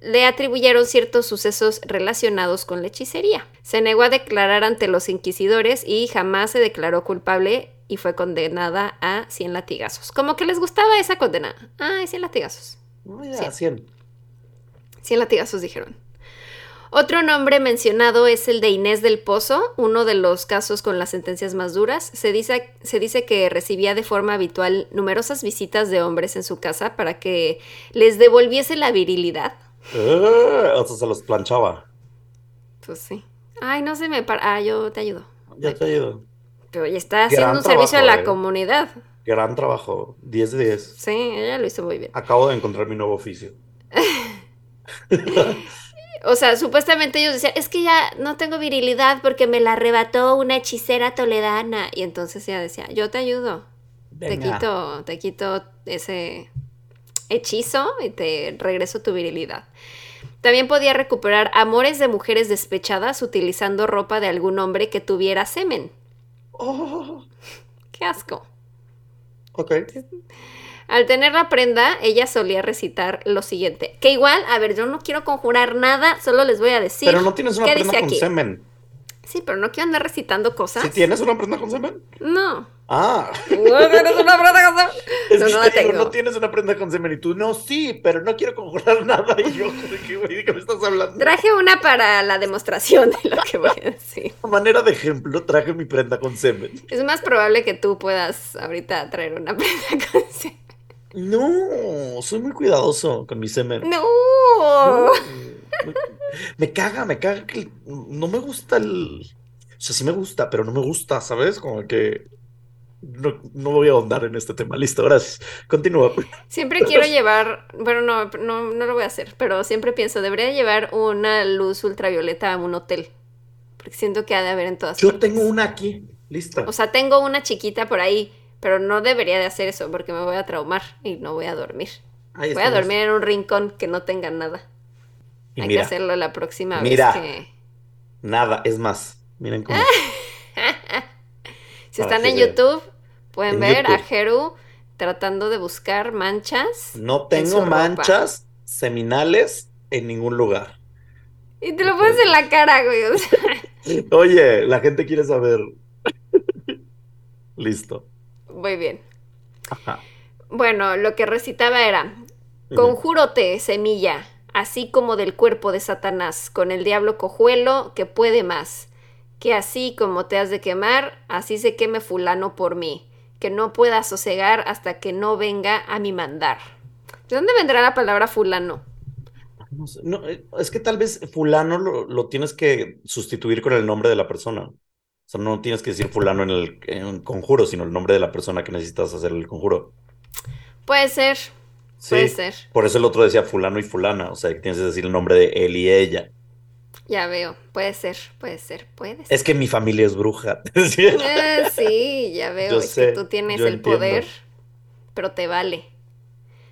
le atribuyeron ciertos sucesos relacionados con la hechicería. Se negó a declarar ante los inquisidores y jamás se declaró culpable y fue condenada a 100 latigazos. Como que les gustaba esa condena. Ay, 100 latigazos. No, ya, 100. 100 latigazos dijeron. Otro nombre mencionado es el de Inés del Pozo, uno de los casos con las sentencias más duras. Se dice, se dice que recibía de forma habitual numerosas visitas de hombres en su casa para que les devolviese la virilidad. Ah, o sea, se los planchaba. Pues sí. Ay, no se me para. Ah, yo te ayudo. Ya te ido. Pero ella está haciendo Gran un servicio a la eh. comunidad. Gran trabajo. 10 de 10. Sí, ella lo hizo muy bien. Acabo de encontrar mi nuevo oficio. *laughs* O sea, supuestamente ellos decían, es que ya no tengo virilidad porque me la arrebató una hechicera toledana. Y entonces ella decía, yo te ayudo. Te Venga. quito, te quito ese, hechizo y te regreso tu virilidad. También podía recuperar amores de mujeres despechadas utilizando ropa de algún hombre que tuviera semen. Oh, ¡Qué asco! ok. Al tener la prenda, ella solía recitar lo siguiente. Que igual, a ver, yo no quiero conjurar nada, solo les voy a decir. Pero no tienes una ¿Qué prenda dice con aquí? semen. Sí, pero no quiero andar recitando cosas. ¿Si tienes una prenda con semen? No. Ah. *laughs* ¿No tienes una prenda con semen? *laughs* Es No, que no la te digo, tengo. no tienes una prenda con semen y tú, no, sí, pero no quiero conjurar *laughs* nada. Y yo, ¿de qué, güey? ¿De qué me estás hablando? Traje una para la demostración de lo que voy a decir. A manera de ejemplo, traje mi prenda con semen. Es más probable que tú puedas ahorita traer una prenda con semen. No, soy muy cuidadoso con mi semen. ¡No! Me, me caga, me caga que no me gusta el... O sea, sí me gusta, pero no me gusta, ¿sabes? Como que no, no voy a ahondar en este tema. Listo, gracias. Continúa. Siempre quiero *laughs* llevar, bueno, no, no, no lo voy a hacer, pero siempre pienso, debería llevar una luz ultravioleta a un hotel. Porque siento que ha de haber en todas Yo partes. tengo una aquí, lista. O sea, tengo una chiquita por ahí, pero no debería de hacer eso porque me voy a traumar y no voy a dormir. Ahí Voy a dormir en un rincón que no tenga nada. Y Hay mira, que hacerlo la próxima mira. vez que... nada, es más. Miren cómo... *laughs* Si Para están en. YouTube, pueden En ver a. Jeru tratando de buscar manchas. No tengo ropa. manchas seminales en ningún lugar. Y te lo pones en la cara, güey. o sea. *laughs* Oye, la gente quiere saber. *laughs* Listo. Muy bien. Ajá. Bueno, lo que recitaba era, conjúrote, semilla, así como del cuerpo de Satanás, con el diablo cojuelo que puede más, que así como te has de quemar, así se queme fulano por mí, que no pueda sosegar hasta que no venga a mi mandar. ¿De dónde vendrá la palabra fulano? No eh, es que tal vez fulano lo, lo tienes que sustituir con el nombre de la persona. O sea, no tienes que decir fulano en el, en conjuro, sino el nombre de la persona que necesitas hacer el conjuro. Puede ser, Sí. puede ser. Por eso el otro decía fulano y fulana. O sea, que tienes que decir el nombre de él y ella. Ya veo, puede ser, puede ser, puede ser. Es que mi familia es bruja. *laughs* Eh, sí, ya veo, Yo es sé, que tú tienes el entiendo. poder, pero te vale.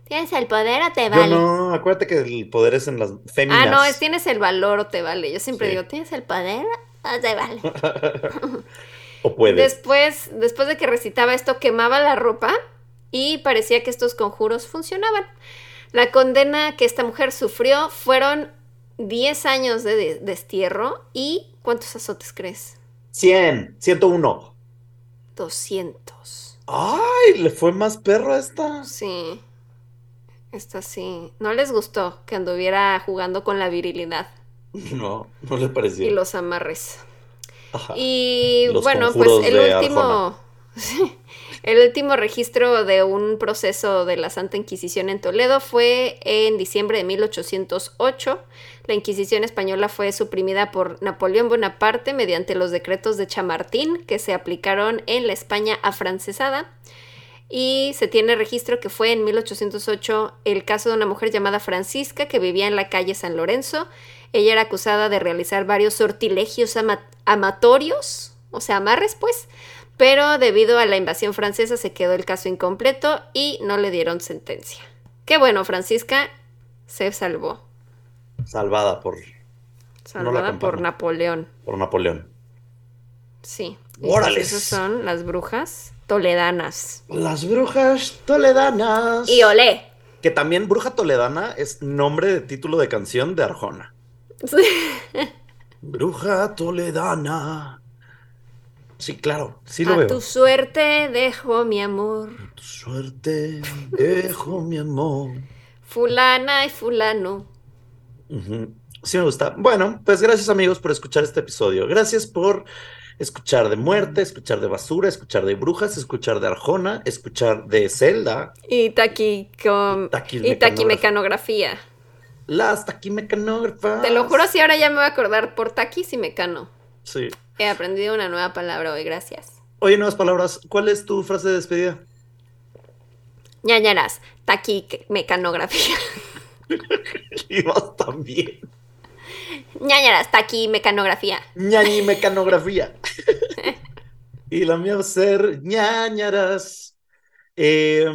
¿Tienes el poder o te vale? no, acuérdate que el poder es en las féminas. Ah, no, es tienes el valor o te vale. Yo siempre Sí. digo, ¿tienes el poder o te vale? *laughs* O puedes. Después, después de que recitaba esto, quemaba la ropa y parecía que estos conjuros funcionaban. La condena que esta mujer sufrió fueron 10 años de de- destierro y ¿cuántos azotes crees? 100, 101. 200. Ay, le fue más perro a esta. Sí. Esta sí. No les gustó que anduviera jugando con la virilidad *laughs* No, no le pareció. y los amarres. Ajá. Y Los bueno, pues el último, *laughs* el último registro de un proceso de la Santa Inquisición en Toledo fue en diciembre de 1808. La Inquisición española fue suprimida por Napoleón Bonaparte mediante los decretos de Chamartín que se aplicaron en la España afrancesada. Y se tiene registro que fue en 1808 el caso de una mujer llamada Francisca que vivía en la calle San Lorenzo. Ella era acusada de realizar varios sortilegios ama- amatorios, o sea, amarres pues, pero debido a la invasión francesa se quedó el caso incompleto y no le dieron sentencia. Qué bueno, Francisca se salvó, Salvada por, salvada por. Napoleón. por Napoleón. Sí. ¡Órales! Esas son las brujas toledanas. Las brujas toledanas. Y olé. Que también bruja toledana es nombre de título de canción de Arjona. Bruja toledana. Sí, claro, sí lo A veo. tu suerte dejo mi amor. Tu suerte, dejo mi amor. Fulana y fulano. Sí me gusta. Bueno, pues gracias amigos por escuchar este episodio. Gracias por escuchar de muerte, escuchar de basura, escuchar de brujas, escuchar de Arjona, escuchar de Zelda, Y Taquis y taquimecanografía. Las taquimecanógrafas. Te lo juro, si ahora ya me voy a acordar por taquis y mecano. Sí. He aprendido una nueva palabra hoy, gracias. Oye, nuevas palabras. ¿Cuál es tu frase de despedida? ñañaras, taquimecanografía. *laughs* Ibas también. ñañaras, taquimecanografía. ñañi mecanografía. *laughs* y la mía va a ser ñañaras. Eh,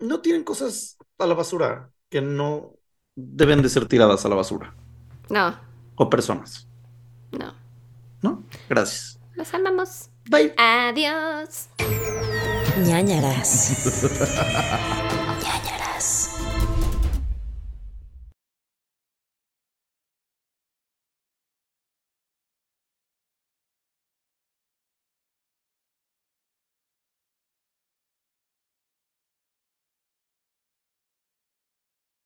no tienen cosas a la basura que no deben de ser tiradas a la basura. No. O personas. No. ¿No? Gracias. Los amamos. Bye. Adiós. ñañaras. *laughs*